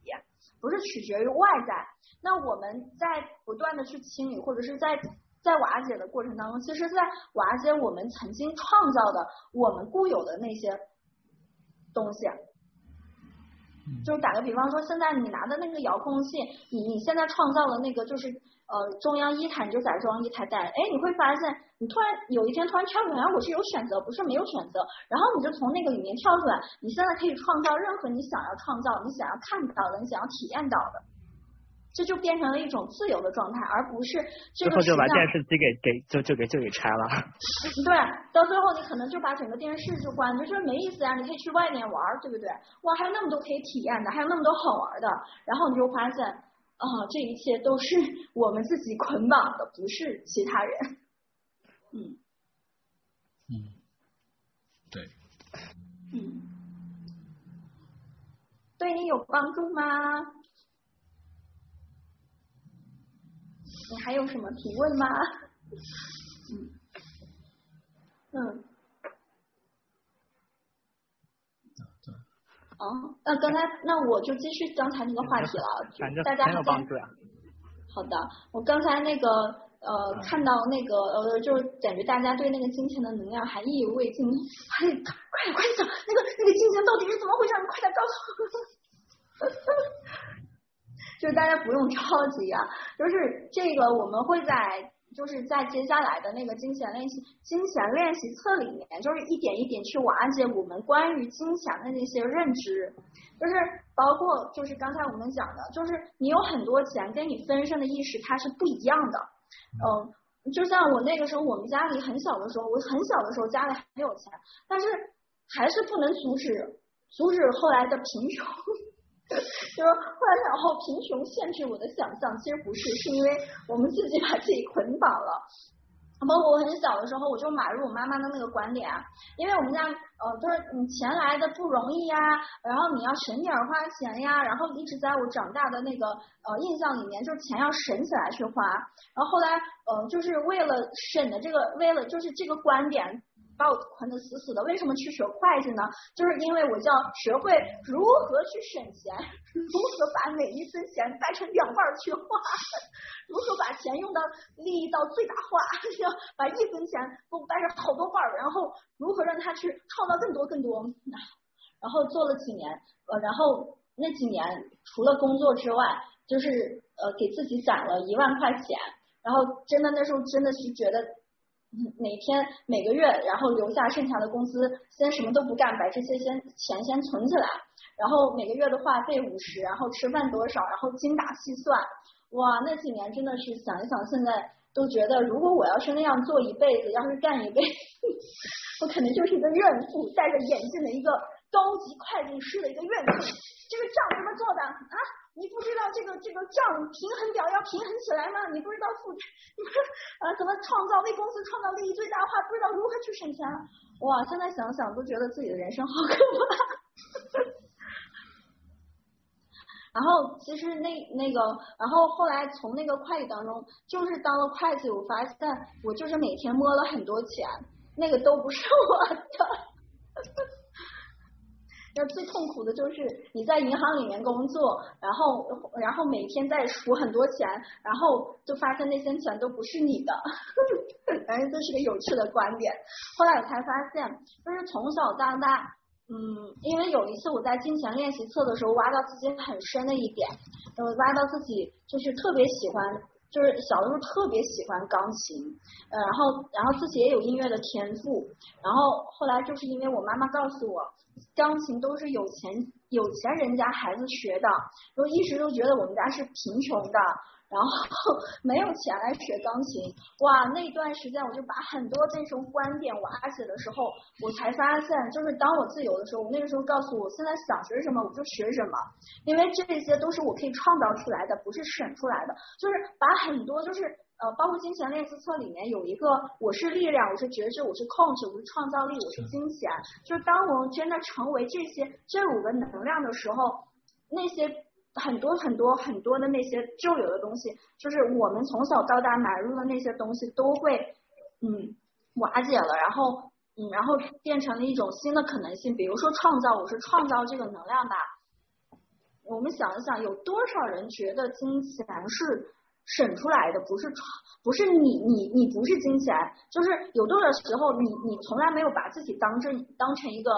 B: 不是取决于外在。那我们在不断的去清理，或者是在在瓦解的过程当中，其实，在瓦解我们曾经创造的我们固有的那些东西。就是打个比方说，现在你拿的那个遥控器，你你现在创造的那个就是呃中央一台，你就在中央一台带，哎，你会发现你突然有一天突然跳出来，我是有选择，不是没有选择，然后你就从那个里面跳出来，你现在可以创造任何你想要创造、你想要看到的、你想要体验到的。这就变成了一种自由的状态，而不是这个。
D: 最后就把电视机给给就就给就给拆了。
B: 对，到最后你可能就把整个电视就关，就说没意思啊！你可以去外面玩，对不对？哇，还有那么多可以体验的，还有那么多好玩的，然后你就发现啊，这一切都是我们自己捆绑的，不是其他人。嗯。
A: 嗯。对。
B: 嗯。对你有帮助吗？你还有什么提问吗？嗯嗯。哦，那刚才那我就继续刚才那个话题了，(laughs) 大家好。好的，我刚才那个呃看到那个呃就是感觉大家对那个金钱的能量还意犹未尽，(laughs) 快点快点快点讲那个那个金钱到底是怎么回事？你快点告诉我。(laughs) 就是大家不用着急啊，就是这个我们会在就是在接下来的那个金钱练习金钱练习册里面，就是一点一点去瓦解我们关于金钱的那些认知，就是包括就是刚才我们讲的，就是你有很多钱跟你分身的意识它是不一样的，嗯，就像我那个时候我们家里很小的时候，我很小的时候家里很有钱，但是还是不能阻止阻止后来的贫穷。(laughs) 就是后来然后贫穷限制我的想象，其实不是，是因为我们自己把自己捆绑了。包括我很小的时候，我就买入我妈妈的那个观点，因为我们家呃就是你钱来的不容易呀，然后你要省点花钱呀，然后一直在我长大的那个呃印象里面，就是钱要省起来去花。然后后来呃就是为了省的这个，为了就是这个观点。把我捆得死死的，为什么去学会计呢？就是因为我就要学会如何去省钱，如何把每一分钱掰成两半去花，(laughs) 如何把钱用到利益到最大化，(laughs) 要把一分钱都掰成好多半，然后如何让他去创造更多更多。然后做了几年，呃，然后那几年除了工作之外，就是呃给自己攒了一万块钱，然后真的那时候真的是觉得。每天每个月，然后留下剩下的工资，先什么都不干，把这些先钱先存起来，然后每个月的话费五十，然后吃饭多少，然后精打细算。哇，那几年真的是想一想，现在都觉得，如果我要是那样做一辈子，要是干一辈子，(laughs) 我可能就是一个怨妇，戴着眼镜的一个高级会计师的一个怨妇。这个账怎么做的啊？你不知道这个这个账平衡表要平衡起来吗？你不知道负债，你不是啊？怎么创造为公司创造利益最大化？不知道如何去省钱？哇！现在想想都觉得自己的人生好可怕。(laughs) 然后其实那那个，然后后来从那个会计当中，就是当了会计，我发现我就是每天摸了很多钱，那个都不是我的。那最痛苦的就是你在银行里面工作，然后然后每天在数很多钱，然后就发现那些钱都不是你的，(laughs) 反正这是个有趣的观点。后来我才发现，就是从小到大，嗯，因为有一次我在金钱练习册的时候挖到自己很深的一点，我挖到自己就是特别喜欢，就是小的时候特别喜欢钢琴，呃，然后然后自己也有音乐的天赋，然后后来就是因为我妈妈告诉我。钢琴都是有钱有钱人家孩子学的，我一直都觉得我们家是贫穷的，然后 (laughs) 没有钱来学钢琴。哇，那段时间我就把很多那种观点瓦解的时候，我才发现，就是当我自由的时候，我那个时候告诉我，现在想学什么我就学什么，因为这些都是我可以创造出来的，不是省出来的，就是把很多就是。呃，包括金钱练习册里面有一个，我是力量，我是觉知，我是控制，我是创造力，我是金钱。就是当我们真的成为这些这五个能量的时候，那些很多很多很多的那些旧有的东西，就是我们从小到大买入的那些东西，都会嗯瓦解了，然后嗯，然后变成了一种新的可能性，比如说创造，我是创造这个能量的。我们想一想，有多少人觉得金钱是省出来的，不是创，不是你你你不是金钱，就是有多少时候你你从来没有把自己当成当成一个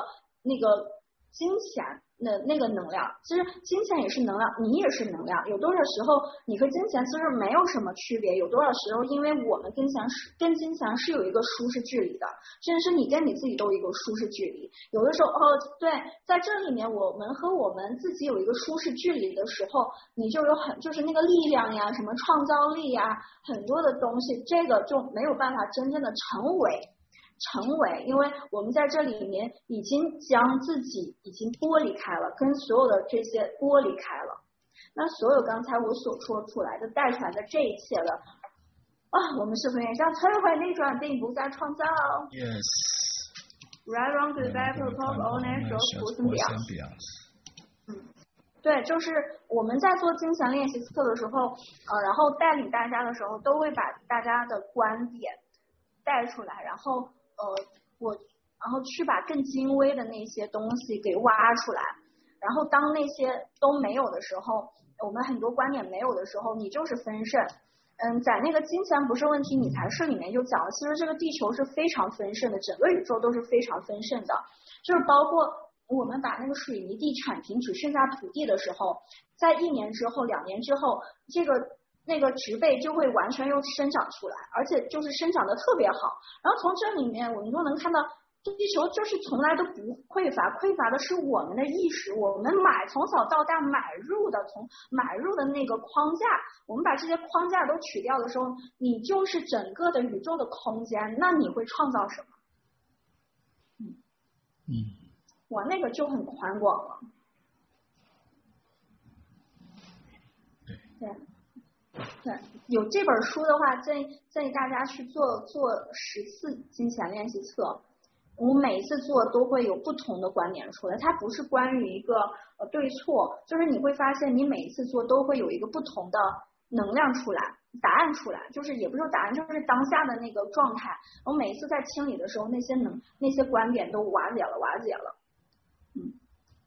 B: 那个金钱。那那个能量，其实金钱也是能量，你也是能量。有多少时候你和金钱其实没有什么区别？有多少时候，因为我们跟钱是跟金钱是有一个舒适距离的，甚至是你跟你自己都有一个舒适距离。有的时候哦，对，在这里面我们和我们自己有一个舒适距离的时候，你就有很就是那个力量呀，什么创造力呀，很多的东西，这个就没有办法真正的成为。成为，因为我们在这里面已经将自己已经剥离开了，跟所有的这些剥离开了。那所有刚才我所说出来的带出来的这一切的啊，我们是否也将摧毁、逆转，并不再创造
A: ？Yes。
B: Right, wrong, good, bad, purple, all natural, good and beyond。嗯，对，就是我们在做精神练习册的时候，呃，然后带领大家的时候，都会把大家的观点带出来，然后。呃，我然后去把更精微的那些东西给挖出来，然后当那些都没有的时候，我们很多观点没有的时候，你就是丰盛。嗯，在那个金钱不是问题，你才是里面就讲了，其实这个地球是非常丰盛的，整个宇宙都是非常丰盛的，就是包括我们把那个水泥地铲平，只剩下土地的时候，在一年之后、两年之后，这个。那个植被就会完全又生长出来，而且就是生长的特别好。然后从这里面我们都能看到，地球就是从来都不匮乏，匮乏的是我们的意识。我们买从小到大买入的，从买入的那个框架，我们把这些框架都取掉的时候，你就是整个的宇宙的空间。那你会创造什么？嗯嗯，哇，那个就很宽广了。对。对。对，有这本书的话，建议建议大家去做做十次金钱练习册。我每一次做都会有不同的观点出来，它不是关于一个呃对错，就是你会发现你每一次做都会有一个不同的能量出来，答案出来，就是也不是答案，就是当下的那个状态。我每一次在清理的时候，那些能那些观点都瓦解了，瓦解了。嗯。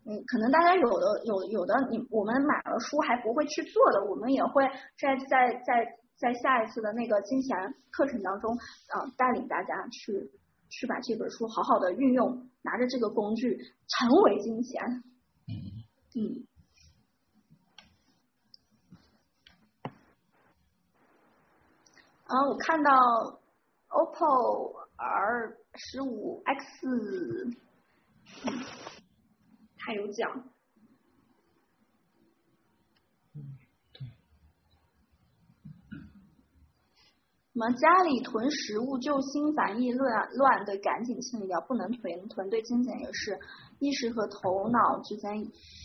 B: 嗯，可能大家有的有有的你我们买了书还不会去做的，我们也会在在在在下一次的那个金钱课程当中，啊、呃，带领大家去去把这本书好好的运用，拿着这个工具成为金钱。嗯嗯。啊，我看到 OPPO R 十五 X。嗯还有讲，
A: 嗯，对，
B: 什么家里囤食物就心烦意乱乱的，赶紧清理掉，不能囤囤。对金钱也是，意识和头脑之间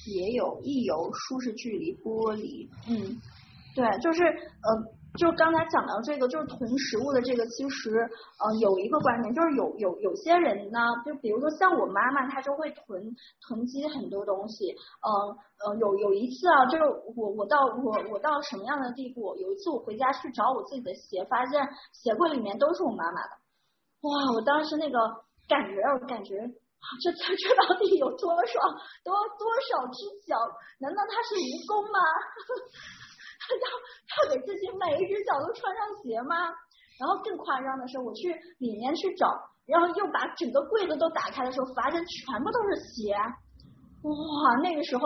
B: 也有亦有舒适距离剥离。嗯，对，就是呃。就刚才讲到这个，就是囤食物的这个，其实呃有一个观点，就是有有有些人呢，就比如说像我妈妈，她就会囤囤积很多东西。嗯呃，呃有有一次啊，就是我我到我我到什么样的地步？有一次我回家去找我自己的鞋，发现鞋柜里面都是我妈妈的。哇，我当时那个感觉，我感觉这这到底有多少多多少只脚？难道他是蜈蚣吗？(laughs) 要要给自己每一只脚都穿上鞋吗？然后更夸张的是，我去里面去找，然后又把整个柜子都打开的时候，发现全部都是鞋。哇，那个时候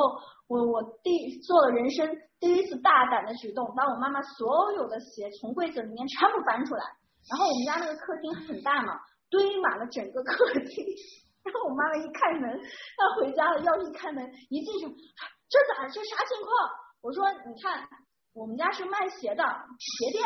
B: 我我第做了人生第一次大胆的举动，把我妈妈所有的鞋从柜子里面全部翻出来。然后我们家那个客厅很大嘛，堆满了整个客厅。(laughs) 然后我妈妈一开门，她回家了，钥匙一开门，一进去，这咋这啥情况？我说你看。我们家是卖鞋的鞋店，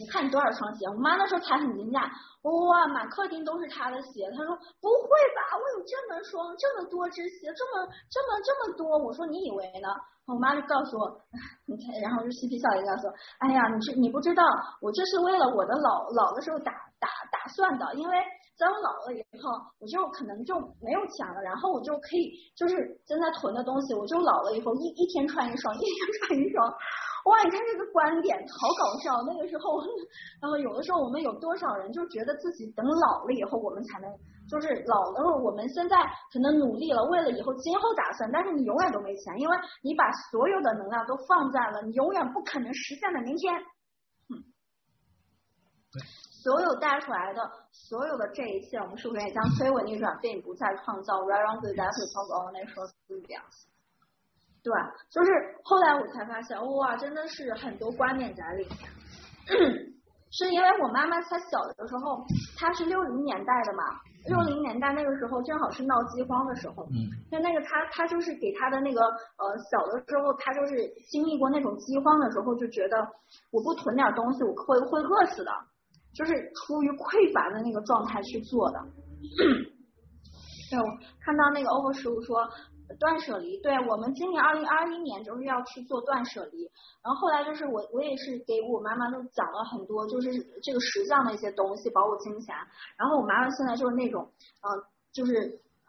B: 你看你多少双鞋？我妈那时候才很惊讶，哇，满客厅都是她的鞋。她说不会吧，我有这么双，这么多只鞋，这么这么这么多。我说你以为呢？我妈就告诉我，(laughs) 你看，然后就嬉皮笑脸告诉我，哎呀，你这你不知道，我这是为了我的老老的时候打打打算的，因为。在我老了以后，我就可能就没有钱了，然后我就可以就是正在囤的东西，我就老了以后一一天穿一双，一天穿一双。哇，你看这个观点好搞笑。那个时候，然后有的时候我们有多少人就觉得自己等老了以后我们才能，就是老了，我们现在可能努力了，为了以后今后打算，但是你永远都没钱，因为你把所有的能量都放在了你永远不可能实现的明天。嗯，所有带出来的所有的这一切，我们是不是也将摧毁逆转，并不再创造？Right on the death of 那时候是这样子。对，就是后来我才发现，哇，真的是很多观念在里面。(clears throat) 是因为我妈妈她小的时候，她是六零年代的嘛，六零年代那个时候正好是闹饥荒的时候。嗯。就那个她，她就是给她的那个呃小的时候，她就是经历过那种饥荒的时候，就觉得我不囤点东西，我会会饿死的，就是出于匮乏的那个状态去做的。(clears throat) 对，我看到那个欧欧师傅说。断舍离，对，我们今年二零二一年就是要去做断舍离，然后后来就是我我也是给我妈妈都讲了很多，就是这个实相的一些东西，保护金钱。然后我妈妈现在就是那种，嗯、就是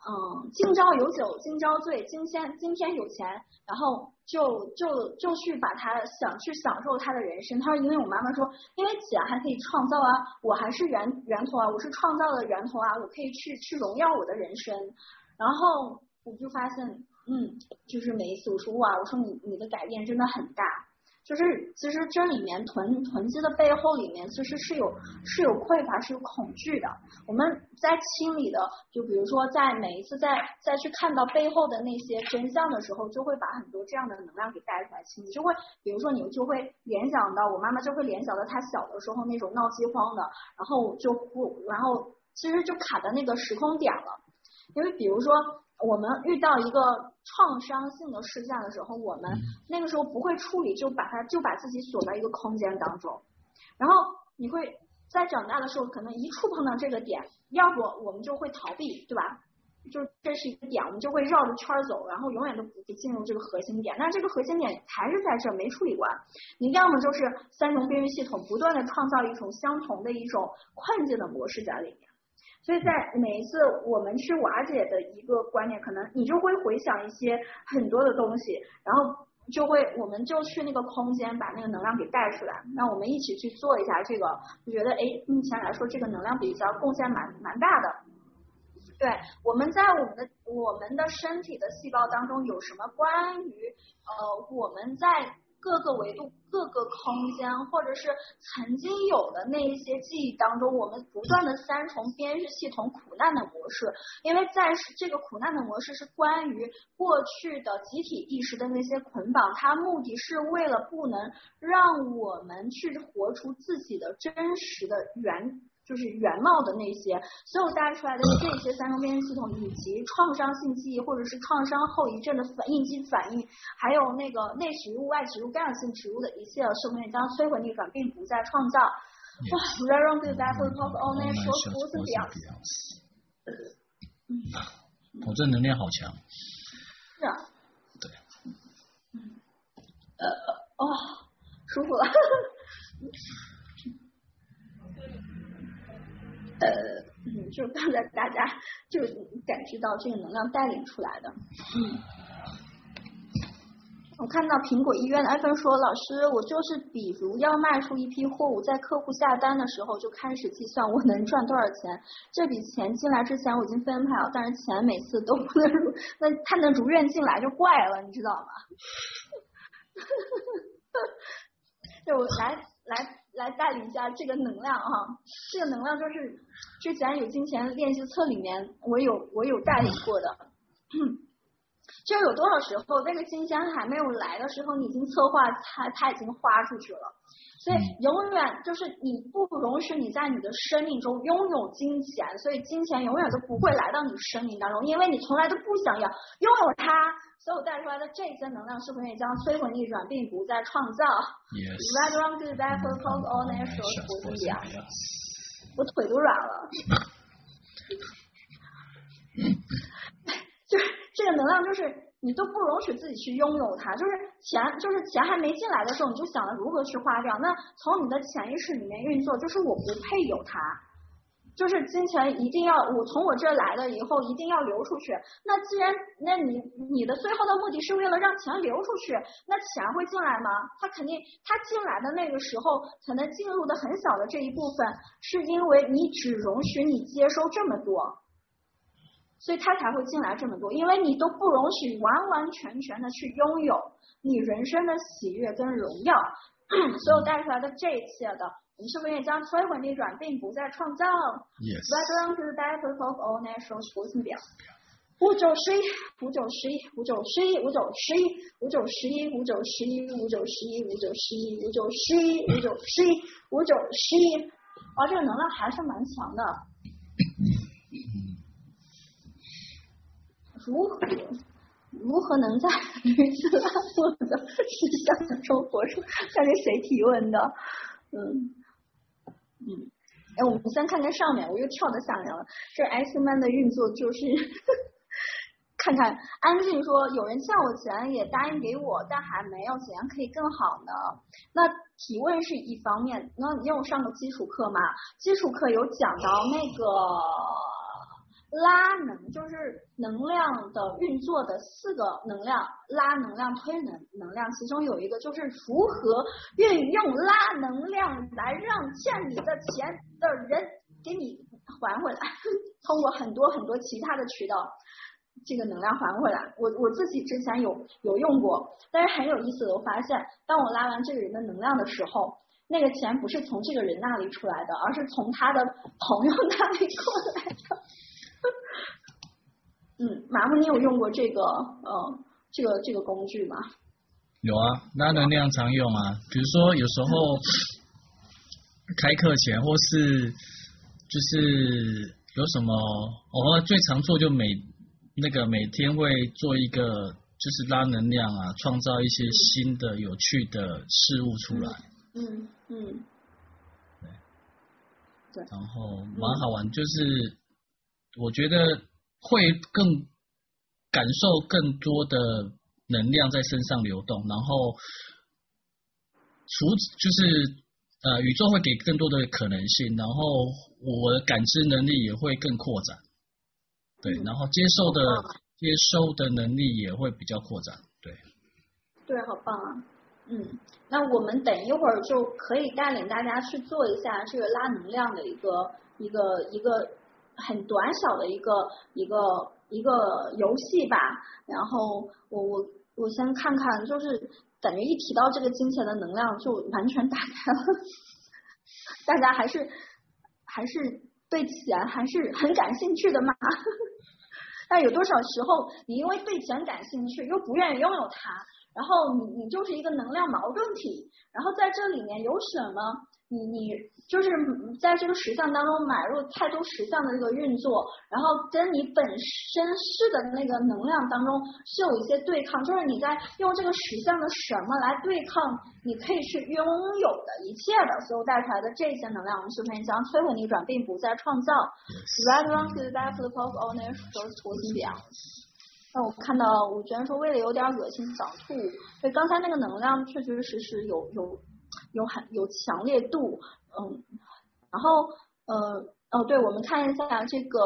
B: 嗯，今朝有酒今朝醉，今天今天有钱，然后就就就去把他想去享受他的人生。他说，因为我妈妈说，因为钱还可以创造啊，我还是源源头啊，我是创造的源头啊，我可以去去荣耀我的人生，然后。我就发现，嗯，就是每一次我说哇，我说你你的改变真的很大，就是其实这里面囤囤积的背后里面其实是有是有匮乏是有恐惧的。我们在清理的，就比如说在每一次在再去看到背后的那些真相的时候，就会把很多这样的能量给带出来清理，就会比如说你就会联想到我妈妈就会联想到她小的时候那种闹饥荒的，然后就不然后其实就卡在那个时空点了，因为比如说。我们遇到一个创伤性的事件的时候，我们那个时候不会处理，就把它就把自己锁在一个空间当中。然后你会在长大的时候，可能一触碰到这个点，要不我们就会逃避，对吧？就这是一个点，我们就会绕着圈走，然后永远都不会进入这个核心点。但这个核心点还是在这没处理完。你要么就是三重边缘系统不断的创造一种相同的一种困境的模式在里面。所以在每一次我们去瓦解的一个观念，可能你就会回想一些很多的东西，然后就会我们就去那个空间把那个能量给带出来。那我们一起去做一下这个，就觉得哎，目前来说这个能量比较贡献蛮蛮大的。对，我们在我们的我们的身体的细胞当中有什么关于呃我们在。各个维度、各个空间，或者是曾经有的那一些记忆当中，我们不断的三重编制系统苦难的模式，因为在这个苦难的模式是关于过去的集体意识的那些捆绑，它目的是为了不能让我们去活出自己的真实的原。就是原貌的那些，所有带出来的这些三重边缘系统，以及创伤性记忆或者是创伤后遗症的反应激反应，还有那个内植入、外植入、干扰性植入的一切，生命将摧毁逆转，并不再创造？哇，Very good, that was all that was beyond。
A: 嗯，(laughs) 我这能量好强。
B: 是啊。
A: 对。
B: 嗯。呃，哦，舒服了。呃，嗯，就是刚才大家就感知到这个能量带领出来的。嗯，我看到苹果医院的艾芬说，老师，我就是比如要卖出一批货物，在客户下单的时候就开始计算我能赚多少钱。这笔钱进来之前我已经分配了，但是钱每次都不能如，那他能如愿进来就怪了，你知道吗？(laughs) 就来来。来带领一下这个能量哈，这个能量就是之前有金钱练习册里面我有我有带领过的，就有多少时候那个金钱还没有来的时候，你已经策划它它已经花出去了。所以永远就是你不容许你在你的生命中拥有金钱，所以金钱永远都不会来到你生命当中，因为你从来都不想要拥有它。所有带出来的这些能量是不是也将摧毁逆转，并不再创造？Yes.
A: Run,
B: run, b a c c o l d all nature 徒弟啊。我腿都软了。(laughs) 就是这个能量就是。你都不容许自己去拥有它，就是钱，就是钱还没进来的时候，你就想着如何去花掉。那从你的潜意识里面运作，就是我不配有它，就是金钱一定要我从我这来了以后一定要流出去。那既然那你你的最后的目的是为了让钱流出去，那钱会进来吗？他肯定他进来的那个时候可能进入的很小的这一部分，是因为你只容许你接收这么多，所以他才会进来这么多，因为你都不容许完完全全的去拥有你人生的喜悦跟荣耀，(clears throat) 所有带出来的这一切的。我们是不是也将摧毁逆转，并不再创造
A: ？Yes。
B: Right to the death of all natural forces 表。五九十一，五九十一，五九十一，五九十一，五九十一，五九十一，五九十一，五九十一，五九十一，五九十一，五九十一。哇，这个能量还是蛮强的。如何如何能在驴子拉磨的实相中活出？看这谁提问的？(laughs) 嗯。嗯，哎，我们先看看上面，我又跳到下面了。这 X Man 的运作就是，(laughs) 看看安静说，有人欠我钱也答应给我，但还没有，怎样可以更好呢？那提问是一方面，那你有上过基础课吗？基础课有讲到那个。拉能就是能量的运作的四个能量，拉能量、推能能量，其中有一个就是如何运用拉能量来让欠你的钱的人给你还回来，(laughs) 通过很多很多其他的渠道，这个能量还回来。我我自己之前有有用过，但是很有意思的，我发现当我拉完这个人的能量的时候，那个钱不是从这个人那里出来的，而是从他的朋友那里过来的。(laughs) 嗯，麻木，你有用过这个呃，这个这个工具吗？
A: 有啊，拉能量常用啊。比如说有时候开课前，或是就是有什么，我最常做就每那个每天会做一个，就是拉能量啊，创造一些新的有趣的事物出来。
B: 嗯嗯。对。对。
A: 然后蛮好玩，就是我觉得。会更感受更多的能量在身上流动，然后除就是呃宇宙会给更多的可能性，然后我的感知能力也会更扩展，对，然后接受的接收的能力也会比较扩展，对。
B: 对，好棒啊，嗯，那我们等一会儿就可以带领大家去做一下这个拉能量的一个一个一个。很短小的一个一个一个游戏吧，然后我我我先看看，就是感觉一提到这个金钱的能量就完全打开了，(laughs) 大家还是还是对钱还是很感兴趣的嘛，(laughs) 但有多少时候你因为对钱感兴趣又不愿意拥有它，然后你你就是一个能量矛盾体，然后在这里面有什么你你。就是在这个实相当中买入太多实相的这个运作，然后跟你本身是的那个能量当中是有一些对抗，就是你在用这个实相的什么来对抗你可以去拥有的一切的所有带出来的这些能量，我们是不是将摧毁逆转，并不再创造。Right around to the back of the post on their first working day。那我看到，我觉得说为了有点恶心想吐，对，刚才那个能量确确实实有有有很有强烈度。嗯，然后呃哦，对，我们看一下这个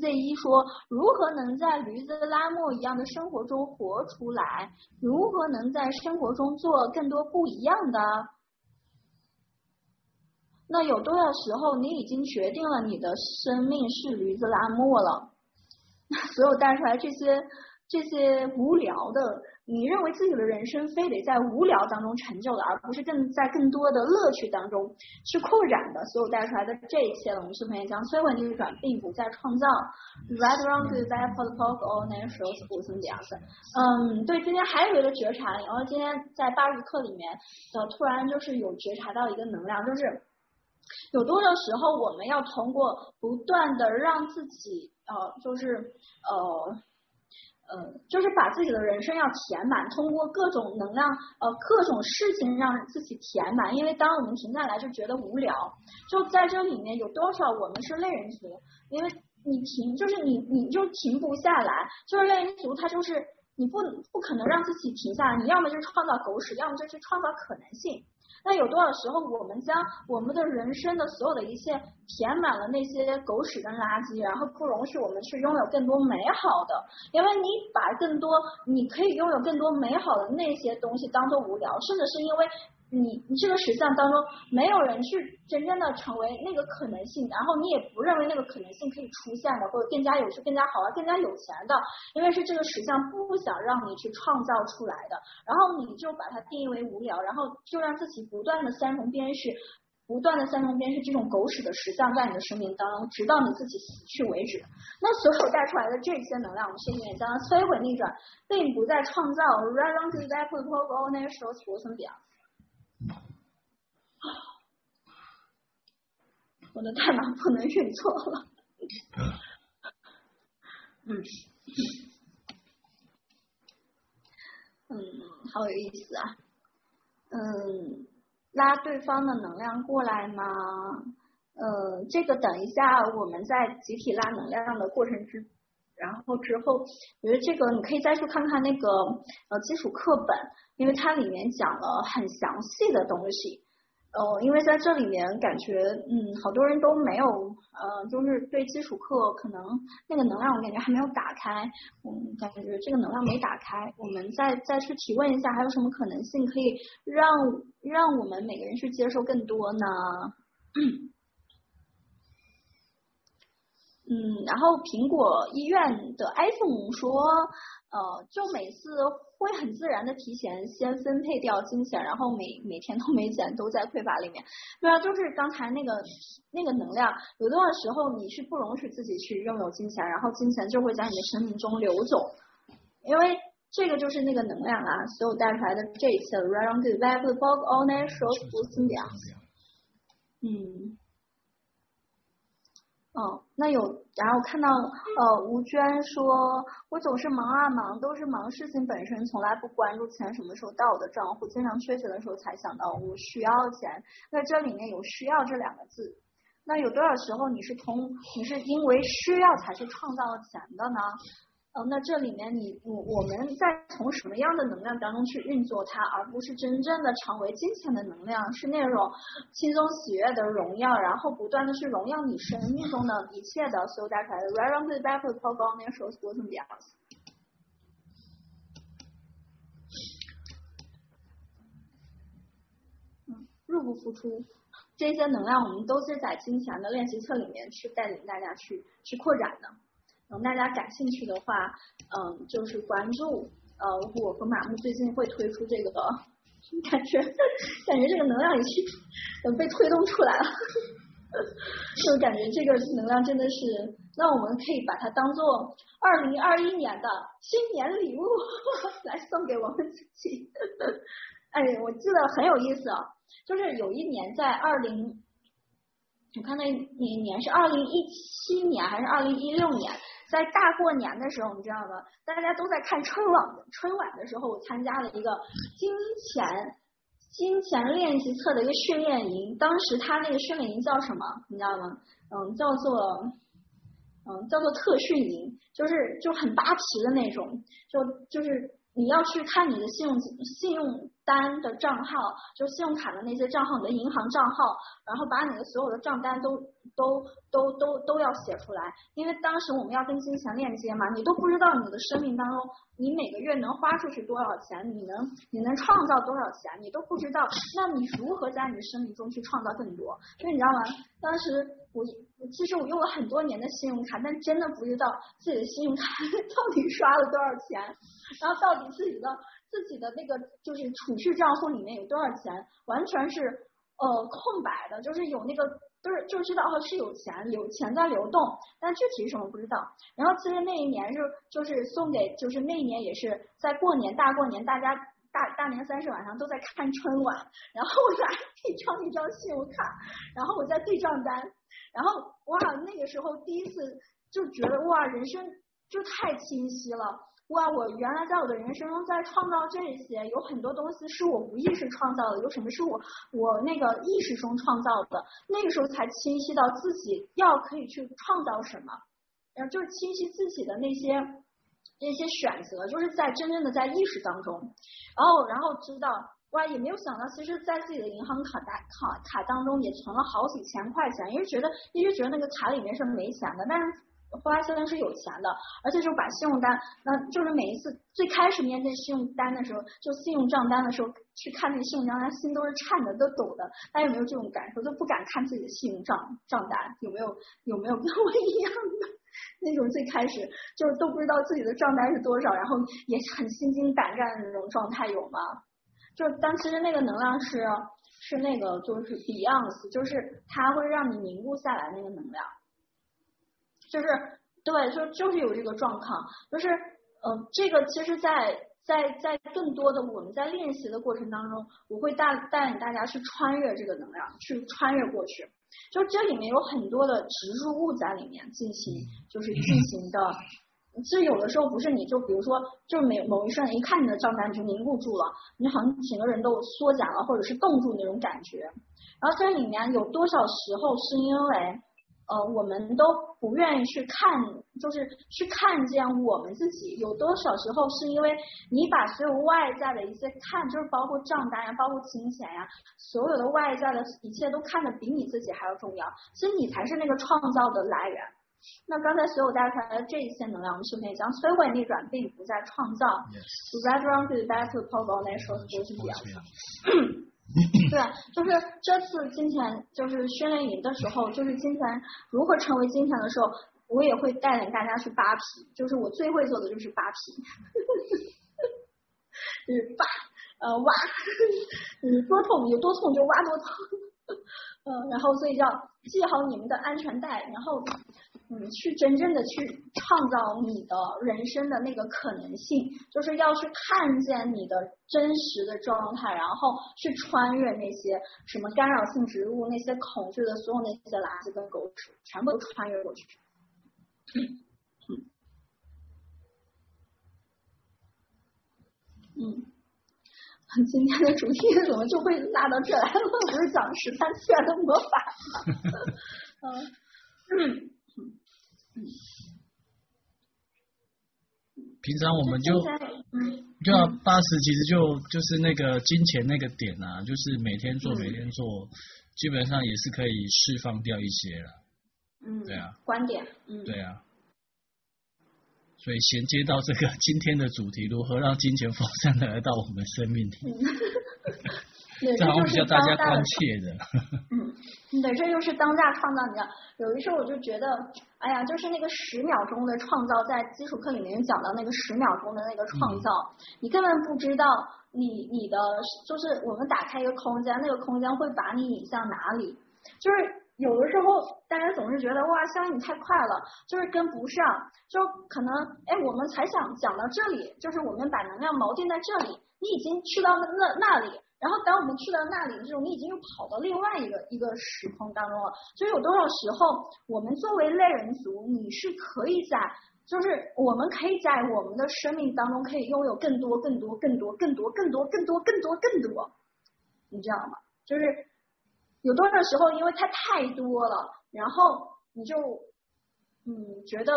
B: Z 一说，如何能在驴子拉磨一样的生活中活出来？如何能在生活中做更多不一样的？那有多少时候你已经决定了你的生命是驴子拉磨了？那 (laughs) 所有带出来这些这些无聊的。你认为自己的人生非得在无聊当中成就的，而不是更在更多的乐趣当中去扩展的，所有带出来的这一切，我们是不是将摧毁逆转，并不再创造。Right for the power of natural 嗯，对，今天还有一个觉察，然后今天在八日课里面，呃，突然就是有觉察到一个能量，就是有多少时候我们要通过不断的让自己，呃，就是呃。呃，就是把自己的人生要填满，通过各种能量，呃，各种事情让自己填满。因为当我们停下来就觉得无聊，就在这里面有多少我们是类人族？因为你停，就是你你就停不下来，就是类人族，他就是你不不可能让自己停下来，你要么就是创造狗屎，要么就是创造可能性。那有多少时候，我们将我们的人生的所有的一切填满了那些狗屎跟垃圾，然后不容许我们去拥有更多美好的？因为你把更多你可以拥有更多美好的那些东西当做无聊，甚至是因为。你你这个实相当中没有人去真正的成为那个可能性，然后你也不认为那个可能性可以出现的，或者更加有趣、更加好玩、更加有钱的，因为是这个实相不想让你去创造出来的，然后你就把它定义为无聊，然后就让自己不断的三重编序，不断的三重编序这种狗屎的实相在你的生命当中，直到你自己死去为止。那所有带出来的这些能量，我们生命将摧毁逆转，并不再创造。我的代码不能认错了。嗯，嗯，好有意思啊。嗯，拉对方的能量过来吗？呃，这个等一下我们在集体拉能量的过程之，然后之后，我觉得这个你可以再去看看那个呃基础课本，因为它里面讲了很详细的东西。哦，因为在这里面感觉，嗯，好多人都没有，呃，就是对基础课可能那个能量，我感觉还没有打开，嗯，感觉这个能量没打开，我们再再去提问一下，还有什么可能性可以让让我们每个人去接受更多呢？(coughs) 嗯，然后苹果医院的 iPhone 说。呃，就每次会很自然的提前先分配掉金钱，然后每每天都没钱，都在匮乏里面。对啊，就是刚才那个那个能量，有多少时候你是不容许自己去拥有金钱，然后金钱就会在你的生命中流走，因为这个就是那个能量啊，所有带出来的这一切，right on the back of the box all night shows 嗯。哦，那有，然后看到呃吴娟说，我总是忙啊忙，都是忙事情本身，从来不关注钱什么时候到我的账户，经常缺钱的时候才想到我需要钱。那这里面有需要这两个字，那有多少时候你是通，你是因为需要才去创造钱的呢？哦，那这里面你我我们在从什么样的能量当中去运作它，而不是真正的成为金钱的能量，是那种轻松喜悦的荣耀，然后不断的去荣耀你生命中的一切的所有带出来的。Right on the back of the program，那时候说怎么样？嗯，入不敷出，这些能量我们都是在金钱的练习册里面去带领大家去去扩展的。等大家感兴趣的话，嗯，就是关注，呃，我和马木最近会推出这个的，感觉感觉这个能量已经被推动出来了，(laughs) 就感觉这个能量真的是，那我们可以把它当做二零二一年的新年礼物 (laughs) 来送给我们自己。哎，我记得很有意思啊，就是有一年在二零，我看那那一年是二零一七年还是二零一六年？在大过年的时候，你知道吗？大家都在看春晚，春晚的时候，我参加了一个金钱金钱练习册的一个训练营。当时他那个训练营叫什么？你知道吗？嗯，叫做嗯叫做特训营，就是就很扒皮的那种，就就是你要去看你的信用信用。单的账号，就信用卡的那些账号，你的银行账号，然后把你的所有的账单都都都都都要写出来，因为当时我们要跟金钱链接嘛，你都不知道你的生命当中，你每个月能花出去多少钱，你能你能创造多少钱，你都不知道，那你如何在你的生命中去创造更多？所以你知道吗？当时我其实我用了很多年的信用卡，但真的不知道自己的信用卡 (laughs) 到底刷了多少钱，然后到底自己的。自己的那个就是储蓄账户里面有多少钱，完全是呃空白的，就是有那个都是就知道是有钱，有钱在流动，但具体是什么不知道。然后其实那一年是就是送给，就是那一年也是在过年大过年，大家大大年三十晚上都在看春晚，然后我拿 (laughs) 一张一张信用卡，然后我在对账单，然后哇那个时候第一次就觉得哇人生就太清晰了。哇！我原来在我的人生中在创造这些，有很多东西是我无意识创造的，有什么是我我那个意识中创造的，那个时候才清晰到自己要可以去创造什么，然后就是清晰自己的那些那些选择，就是在真正的在意识当中，然后然后知道哇，也没有想到，其实，在自己的银行卡打卡卡当中也存了好几千块钱，因为觉得一直觉得那个卡里面是没钱的，但是后来现在是有钱的，而且就把信用单，那就是每一次最开始面对信用单的时候，就信用账单的时候去看那个信用账单，心都是颤的，都抖的。大家有没有这种感受？都不敢看自己的信用账账单，有没有？有没有跟我一样的那种？最开始就是都不知道自己的账单是多少，然后也很心惊胆战的那种状态，有吗？就当其实那个能量是是那个就是 Beyond，就是它会让你凝固下来那个能量，就是对，就就是有这个状况，就是嗯、呃，这个其实在在在更多的我们在练习的过程当中，我会带带领大家去穿越这个能量，去穿越过去，就这里面有很多的植入物在里面进行，就是进行的。其实有的时候不是你就比如说，就是每某一瞬一看你的账单就凝固住了，你好像整个人都缩减了，或者是冻住那种感觉。然后这里面有多少时候是因为呃我们都不愿意去看，就是去看见我们自己；有多少时候是因为你把所有外在的一些看，就是包括账单呀，包括金钱呀，所有的外在的一切都看得比你自己还要重要。其实你才是那个创造的来源。那刚才所有带出来的这一些能量，我们是不是也将摧毁逆转，并不再创造？To that round to the back to power on that show 就是这样的。(clears throat) 对，就是这次金钱就是训练营的时候，就是金钱如何成为金钱的时候，我也会带领大家去扒皮，就是我最会做的就是扒皮，(laughs) 就是扒呃挖，嗯多痛有多痛就挖多痛，(laughs) 嗯、呃，然后所以要系好你们的安全带，然后。你，去真正的去创造你的人生的那个可能性，就是要去看见你的真实的状态，然后去穿越那些什么干扰性植入、那些恐惧的所有那些垃圾跟狗屎，全部都穿越过去。嗯，今天的主题怎么就会拉到这来了？不是讲十三次元的魔法吗？(laughs) 嗯。(laughs)
A: 平常我们就就要八十，其实就就是那个金钱那个点啊，就是每天做每天做，基本上也是可以释放掉一些了。
B: 嗯，
A: 对啊，
B: 观点，嗯，
A: 对啊。所以衔接到这个今天的主题，如何让金钱丰盛的来到我们生命里？(laughs) 这好像比较大家关切的。
B: 嗯，对，这就是当下创造你的。有一时候我就觉得，哎呀，就是那个十秒钟的创造，在基础课里面讲到那个十秒钟的那个创造，嗯、你根本不知道你你的就是我们打开一个空间，那个空间会把你引向哪里。就是有的时候大家总是觉得哇，香你太快了，就是跟不上，就可能哎，我们才想讲到这里，就是我们把能量锚定在这里，你已经去到那那那里。然后当我们去到那里的时候，你已经又跑到另外一个一个时空当中了。所以有多少时候，我们作为类人族，你是可以在，就是我们可以在我们的生命当中可以拥有更多、更多、更多、更多、更多、更多、更多、更多，你知道吗？就是有多少时候，因为它太多了，然后你就嗯觉得。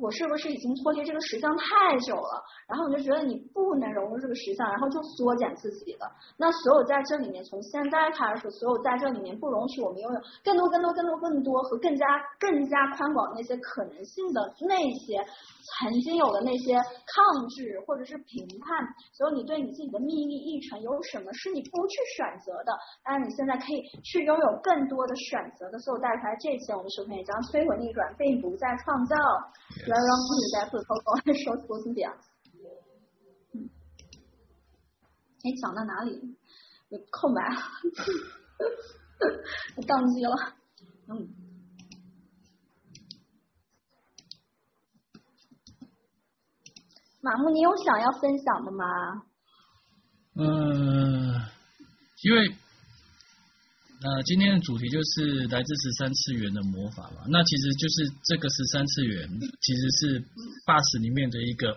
B: 我是不是已经脱离这个实相太久了？然后我就觉得你不能融入这个实相，然后就缩减自己了。那所有在这里面，从现在开始，所有在这里面不容许我们拥有更多、更多、更多、更多和更加、更加宽广那些可能性的那些。曾经有的那些抗拒或者是评判，所以你对你自己的秘密议程有什么是你不去选择的？当然你现在可以去拥有更多的选择的。所以我带出来这些，我们首先也将摧毁逆转，并不再创造。来让自己在自偷偷来说出自己。嗯，哎，讲到哪里？有空白，我 (laughs) 宕机了。嗯。马木，你有想要分享的吗？
A: 嗯，因为呃，今天的主题就是来自十三次元的魔法嘛。那其实就是这个十三次元其实是 BUS 里面的一个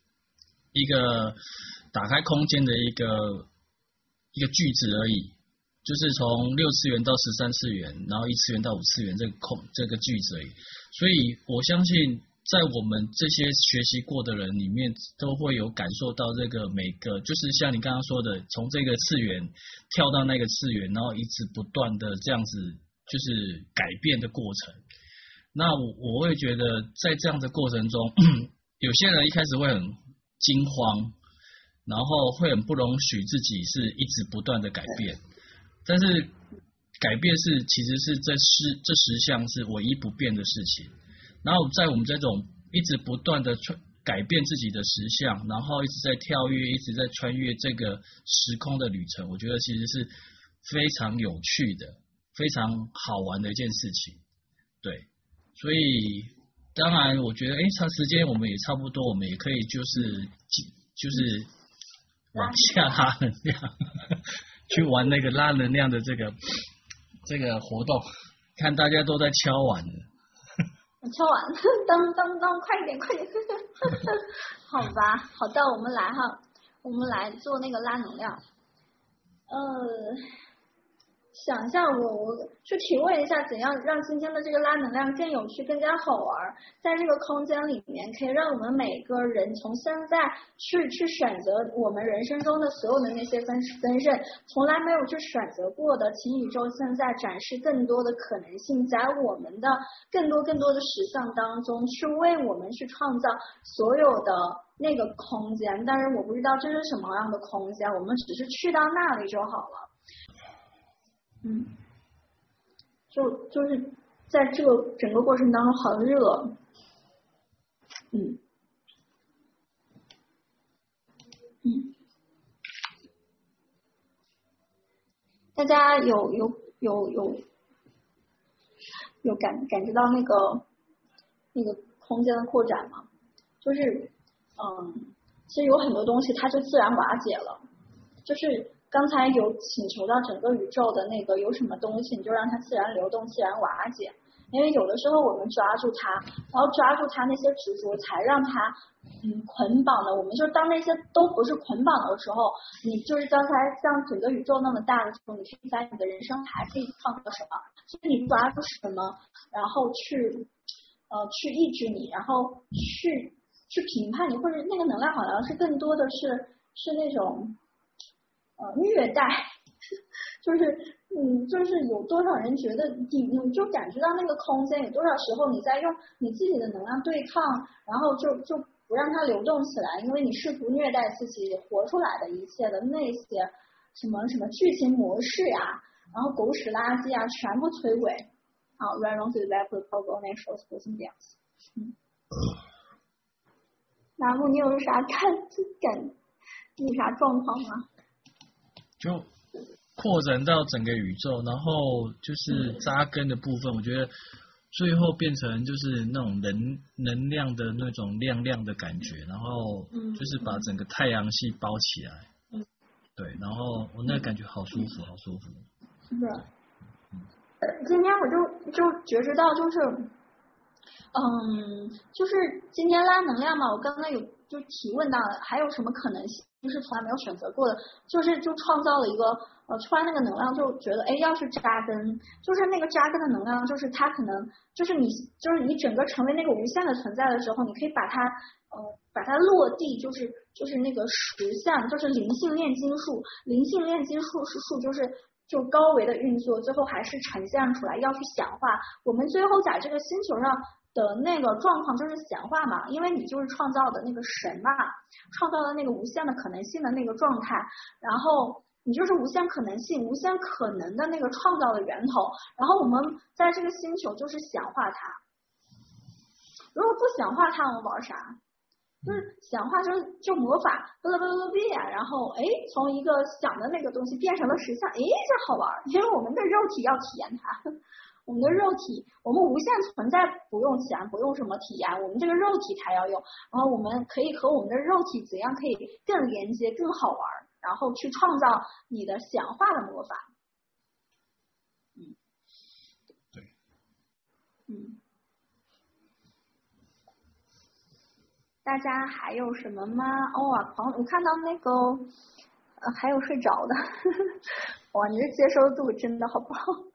A: (clears throat) 一个打开空间的一个一个句子而已，就是从六次元到十三次元，然后一次元到五次元这个空这个句子而已。所以我相信。在我们这些学习过的人里面，都会有感受到这个每个，就是像你刚刚说的，从这个次元跳到那个次元，然后一直不断的这样子，就是改变的过程。那我我会觉得，在这样的过程中，(clears throat) 有些人一开始会很惊慌，然后会很不容许自己是一直不断的改变，但是改变是其实是这十这十项是唯一不变的事情。然后在我们这种一直不断的穿改变自己的实相，然后一直在跳跃，一直在穿越这个时空的旅程，我觉得其实是非常有趣的、非常好玩的一件事情。对，所以当然我觉得，哎，长时间我们也差不多，我们也可以就是就是往下拉能量，(laughs) 去玩那个拉能量的这个这个活动，看大家都在敲碗了。
B: 敲完，噔噔噔，快一点，快一点，好吧，好的，我们来哈，我们来做那个拉能量，呃。想象，我我去提问一下，怎样让今天的这个拉能量更有趣、更加好玩？在这个空间里面，可以让我们每个人从现在去去选择我们人生中的所有的那些分分身，从来没有去选择过的，请宇宙现在展示更多的可能性，在我们的更多更多的实相当中，去为我们去创造所有的那个空间。但是我不知道这是什么样的空间，我们只是去到那里就好了。嗯，就就是在这个整个过程当中很热，嗯，嗯，大家有有有有有感感觉到那个那个空间的扩展吗？就是嗯，其实有很多东西它就自然瓦解了，就是。刚才有请求到整个宇宙的那个有什么东西，你就让它自然流动、自然瓦解。因为有的时候我们抓住它，然后抓住它那些执着，才让它嗯捆绑的。我们就当那些都不是捆绑的时候，你就是刚才像整个宇宙那么大的时候，你去在你的人生还可以创造什么？所以你抓住什么，然后去呃去抑制你，然后去去评判你，或者那个能量好像是更多的是是那种。虐待，(laughs) 就是，嗯，就是有多少人觉得你，你就感觉到那个空间，有多少时候你在用你自己的能量对抗，然后就就不让它流动起来，因为你试图虐待自己活出来的一切的那些什么什么剧情模式啊，然后狗屎垃圾啊，全部摧毁。好，run on to the left toggle next shows person dance。嗯。那么你有啥感感？有啥状况吗？
A: 就扩展到整个宇宙，然后就是扎根的部分，我觉得最后变成就是那种能能量的那种亮亮的感觉，然后就是把整个太阳系包起来。对，然后我那个感觉好舒服，好舒服。
B: 是的。今天我就就觉知到，就是，嗯，就是今天拉能量嘛，我刚刚有就提问到了，还有什么可能性？就是从来没有选择过的，就是就创造了一个呃，突然那个能量就觉得哎，要去扎根，就是那个扎根的能量，就是它可能就是你就是你整个成为那个无限的存在的时候，你可以把它呃把它落地，就是就是那个实相，就是灵性炼金术，灵性炼金术是术就是就高维的运作，最后还是呈现出来要去显化，我们最后在这个星球上。的那个状况就是显化嘛，因为你就是创造的那个神嘛，创造的那个无限的可能性的那个状态，然后你就是无限可能性、无限可能的那个创造的源头，然后我们在这个星球就是显化它。如果不显化它，我们玩啥？就是显化就是就魔法，嘚嘚嘚嘚变，然后哎，从一个想的那个东西变成了实像，哎，这好玩，因为我们的肉体要体验它。我们的肉体，我们无限存在，不用钱，不用什么体验，我们这个肉体才要用。然后我们可以和我们的肉体怎样可以更连接、更好玩，然后去创造你的显化的魔法。嗯，
A: 对，
B: 嗯，大家还有什么吗？哦啊，狂，我看到那个，呃，还有睡着的，(laughs) 哇，你这接收度真的好不好？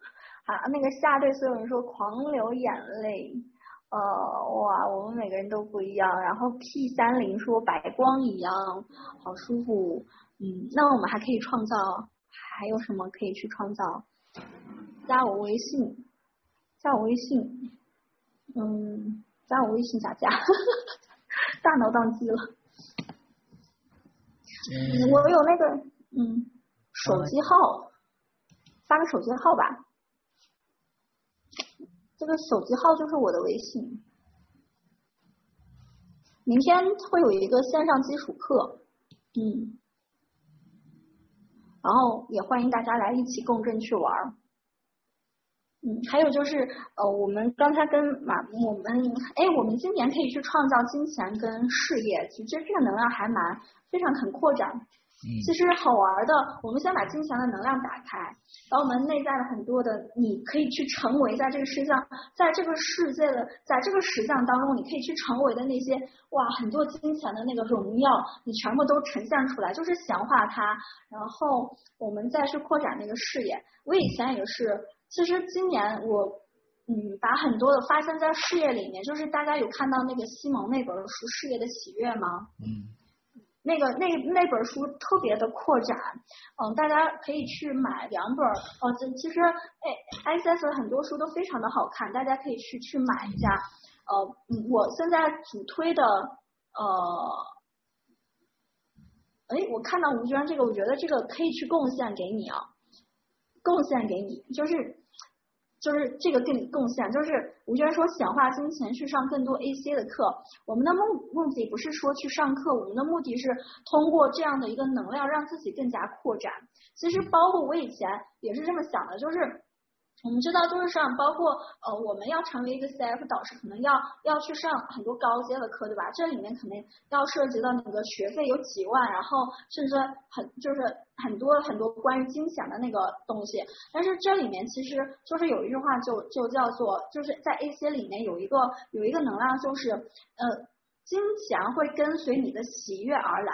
B: 啊，那个夏对所有人说狂流眼泪，呃，哇，我们每个人都不一样。然后 P 三零说白光一样，好舒服。嗯，那我们还可以创造，还有什么可以去创造？加我微信，加我微信。嗯，加我微信咋加？(laughs) 大脑宕机了。嗯，我有那个，嗯，手机号，发个手机号吧。这个手机号就是我的微信。明天会有一个线上基础课，嗯，然后也欢迎大家来一起共振去玩儿。嗯，还有就是呃，我们刚才跟马，我们哎，我们今年可以去创造金钱跟事业，其实这个能量还蛮非常很扩展。其实好玩的，我们先把金钱的能量打开，把我们内在的很多的，你可以去成为在这个世界上，在这个世界的，在这个实相当中，你可以去成为的那些哇，很多金钱的那个荣耀，你全部都呈现出来，就是显化它，然后我们再去扩展那个视野。我以前也是，其实今年我嗯，把很多的发生在事业里面，就是大家有看到那个西蒙那本书《事业的喜悦》吗？嗯。那个那那本书特别的扩展，嗯，大家可以去买两本哦。这其实哎，ICS 很多书都非常的好看，大家可以去去买一下。呃，我现在主推的呃，哎，我看到吴娟这个，我觉得这个可以去贡献给你啊，贡献给你，就是。就是这个更贡献，就是吴娟说显化金钱去上更多 AC 的课，我们的目目的不是说去上课，我们的目的是通过这样的一个能量让自己更加扩展。其实包括我以前也是这么想的，就是。我们知道，就是上包括呃，我们要成为一个 CF 导师，可能要要去上很多高阶的课，对吧？这里面肯定要涉及到那个学费有几万，然后甚至很就是很多很多关于金钱的那个东西。但是这里面其实就是有一句话就，就就叫做，就是在 AC 里面有一个有一个能量，就是呃，金钱会跟随你的喜悦而来，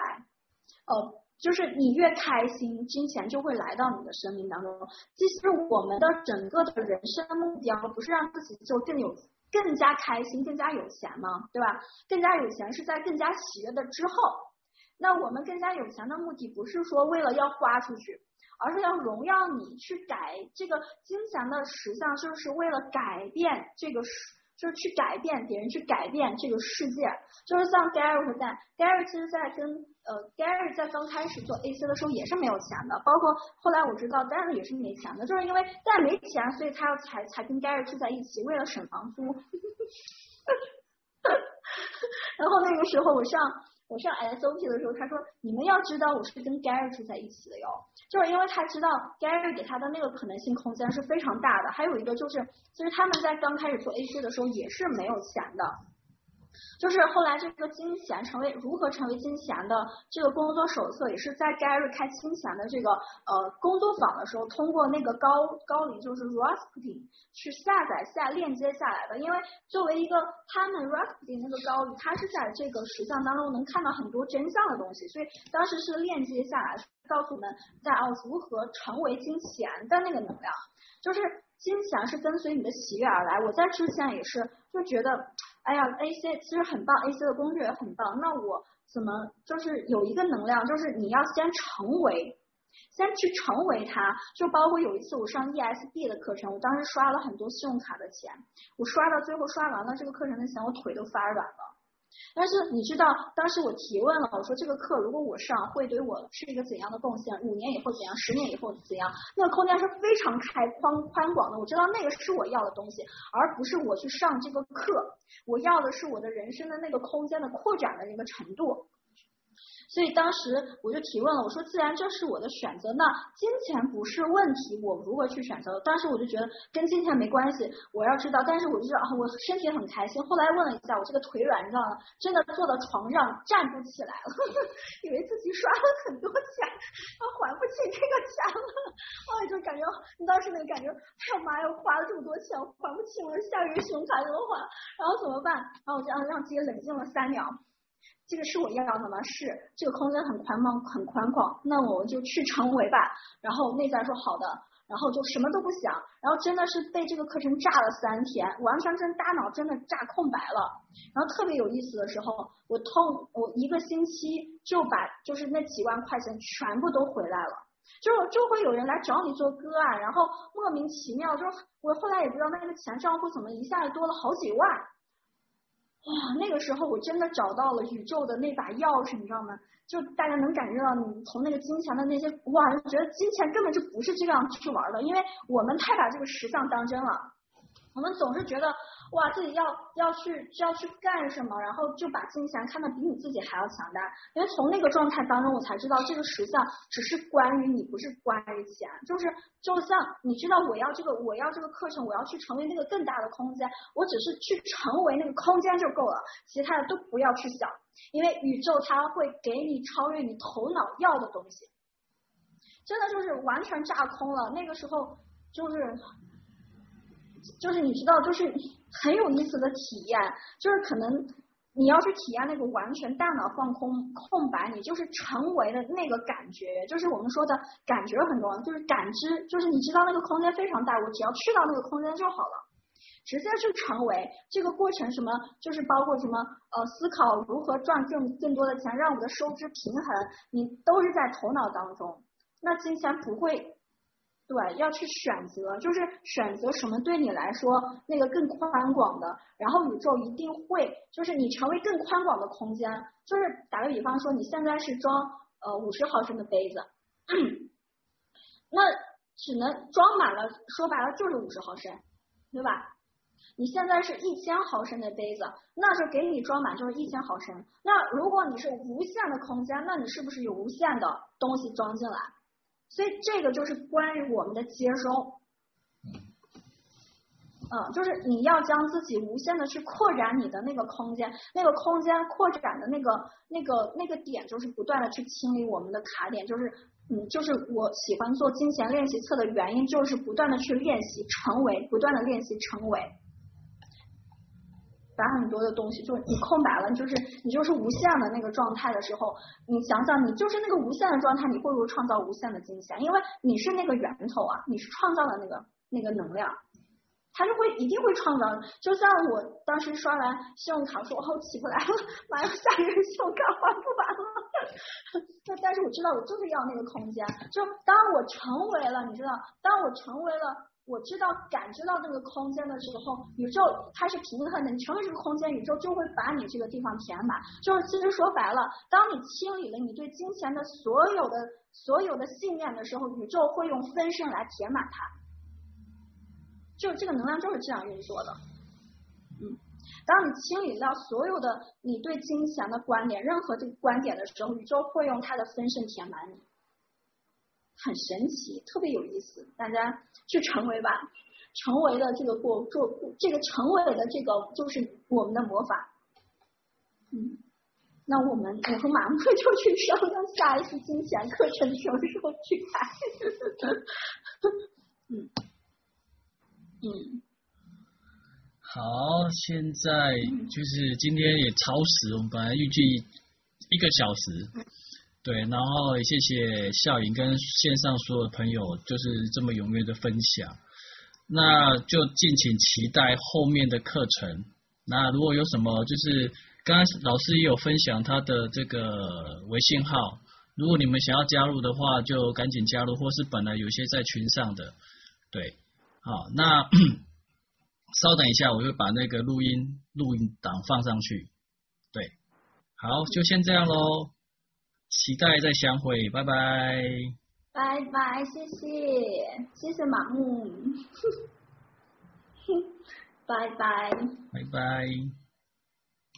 B: 呃。就是你越开心，金钱就会来到你的生命当中。其实我们的整个的人生目标不是让自己就更有、更加开心、更加有钱吗？对吧？更加有钱是在更加喜悦的之后。那我们更加有钱的目的不是说为了要花出去，而是要荣耀你去改这个金钱的实相，就是为了改变这个就是去改变别人，去改变这个世界。就是像 Gary 和在 Gary 其实在跟呃 Gary 在刚开始做 AC 的时候也是没有钱的，包括后来我知道 Dan 也是没钱的，就是因为 Dan 没钱，所以他要才才跟 Gary 住在一起，为了省房租。(laughs) 然后那个时候我上。我上 SOP 的时候，他说：“你们要知道，我是跟 Gary 住在一起的哟，就是因为他知道 Gary 给他的那个可能性空间是非常大的。还有一个就是，其实他们在刚开始做 AC 的时候也是没有钱的。”就是后来这个金钱成为如何成为金钱的这个工作手册，也是在 Gary 开金钱的这个呃工作坊的时候，通过那个高高灵就是 Rasputin 去下载下链接下来的。因为作为一个他们 Rasputin 那个高灵，他是在这个实像当中能看到很多真相的东西，所以当时是链接下来，告诉我们在哦如何成为金钱的那个能量，就是金钱是跟随你的喜悦而来。我在之前也是就觉得。哎呀，AC 其实很棒，AC 的攻略也很棒。那我怎么就是有一个能量，就是你要先成为，先去成为它。就包括有一次我上 ESB 的课程，我当时刷了很多信用卡的钱，我刷到最后刷完了这个课程的钱，我腿都发软了。但是你知道，当时我提问了，我说这个课如果我上，会对我是一个怎样的贡献？五年以后怎样？十年以后怎样？那个空间是非常开宽宽广的。我知道那个是我要的东西，而不是我去上这个课。我要的是我的人生的那个空间的扩展的那个程度。所以当时我就提问了，我说既然这是我的选择，那金钱不是问题，我如何去选择？当时我就觉得跟金钱没关系，我要知道。但是我就知道我身体很开心。后来问了一下，我这个腿软，你知道吗？真的坐到床上站不起来了，(laughs) 以为自己刷了很多钱，要还不起这个钱了。(laughs) 哎，就感觉你当时那个感觉，哎呀妈呀，花了这么多钱，还不起了，下个月信用卡怎么还？然后怎么办？然后我就让让自己冷静了三秒。这个是我要的吗？是，这个空间很宽吗，很宽广，那我们就去成为吧。然后内在说好的，然后就什么都不想，然后真的是被这个课程炸了三天，完全真大脑真的炸空白了。然后特别有意思的时候，我通我一个星期就把就是那几万块钱全部都回来了，就就会有人来找你做个案，然后莫名其妙就是我后来也不知道那个钱账户怎么一下子多了好几万。哇，那个时候我真的找到了宇宙的那把钥匙，你知道吗？就大家能感觉到，你从那个金钱的那些，哇，觉得金钱根本就不是这样去玩的，因为我们太把这个实相当真了，我们总是觉得。哇，自己要要去要去干什么，然后就把金钱看得比你自己还要强大。因为从那个状态当中，我才知道这个实相只是关于你，不是关于钱。就是就像你知道，我要这个我要这个课程，我要去成为那个更大的空间，我只是去成为那个空间就够了，其他的都不要去想，因为宇宙它会给你超越你头脑要的东西。真的就是完全炸空了，那个时候就是就是你知道就是。很有意思的体验，就是可能你要去体验那个完全大脑放空空白，你就是成为了那个感觉，就是我们说的感觉很重要，就是感知，就是你知道那个空间非常大，我只要去到那个空间就好了，直接去成为这个过程，什么就是包括什么呃思考如何赚更更多的钱，让我的收支平衡，你都是在头脑当中，那金钱不会。对，要去选择，就是选择什么对你来说那个更宽广的，然后宇宙一定会，就是你成为更宽广的空间。就是打个比方说，你现在是装呃五十毫升的杯子，那只能装满了，说白了就是五十毫升，对吧？你现在是一千毫升的杯子，那就给你装满就是一千毫升。那如果你是无限的空间，那你是不是有无限的东西装进来？所以这个就是关于我们的接收，嗯，就是你要将自己无限的去扩展你的那个空间，那个空间扩展的那个那个那个点，就是不断的去清理我们的卡点，就是嗯，就是我喜欢做金钱练习册的原因，就是不断的去练习成为，不断的练习成为。把很多的东西，就是你空白了，就是你就是无限的那个状态的时候，你想想，你就是那个无限的状态，你会不会创造无限的金钱？因为你是那个源头啊，你是创造的那个那个能量，它就会一定会创造。就像我当时刷完信用卡说，哦，起不来了，马上下个月信用卡还不完了。但 (laughs) 但是我知道，我就是要那个空间。就当我成为了，你知道，当我成为了。我知道感知到这个空间的时候，宇宙它是平衡的。你成为这个空间，宇宙就会把你这个地方填满。就是其实说白了，当你清理了你对金钱的所有的所有的信念的时候，宇宙会用分身来填满它。就是这个能量就是这样运作的。嗯，当你清理掉所有的你对金钱的观点，任何这个观点的时候，宇宙会用它的分身填满你。很神奇，特别有意思，大家去成为吧，成为了这个过做这个成为了这个就是我们的魔法。嗯，那我们我和马上就去上下一次金钱课程，什么时候去开？(laughs) 嗯嗯，
A: 好，现在就是今天也超时，我们本来预计一个小时。对，然后也谢谢笑盈跟线上所有的朋友，就是这么踊跃的分享。那就敬请期待后面的课程。那如果有什么，就是刚刚老师也有分享他的这个微信号，如果你们想要加入的话，就赶紧加入，或是本来有些在群上的，对，好，那 (clears throat) 稍等一下，我会把那个录音录音档放上去。对，好，就先这样喽。期待再相会，拜拜。
B: 拜拜，谢谢，谢谢马木，(laughs) 拜拜，
A: 拜拜。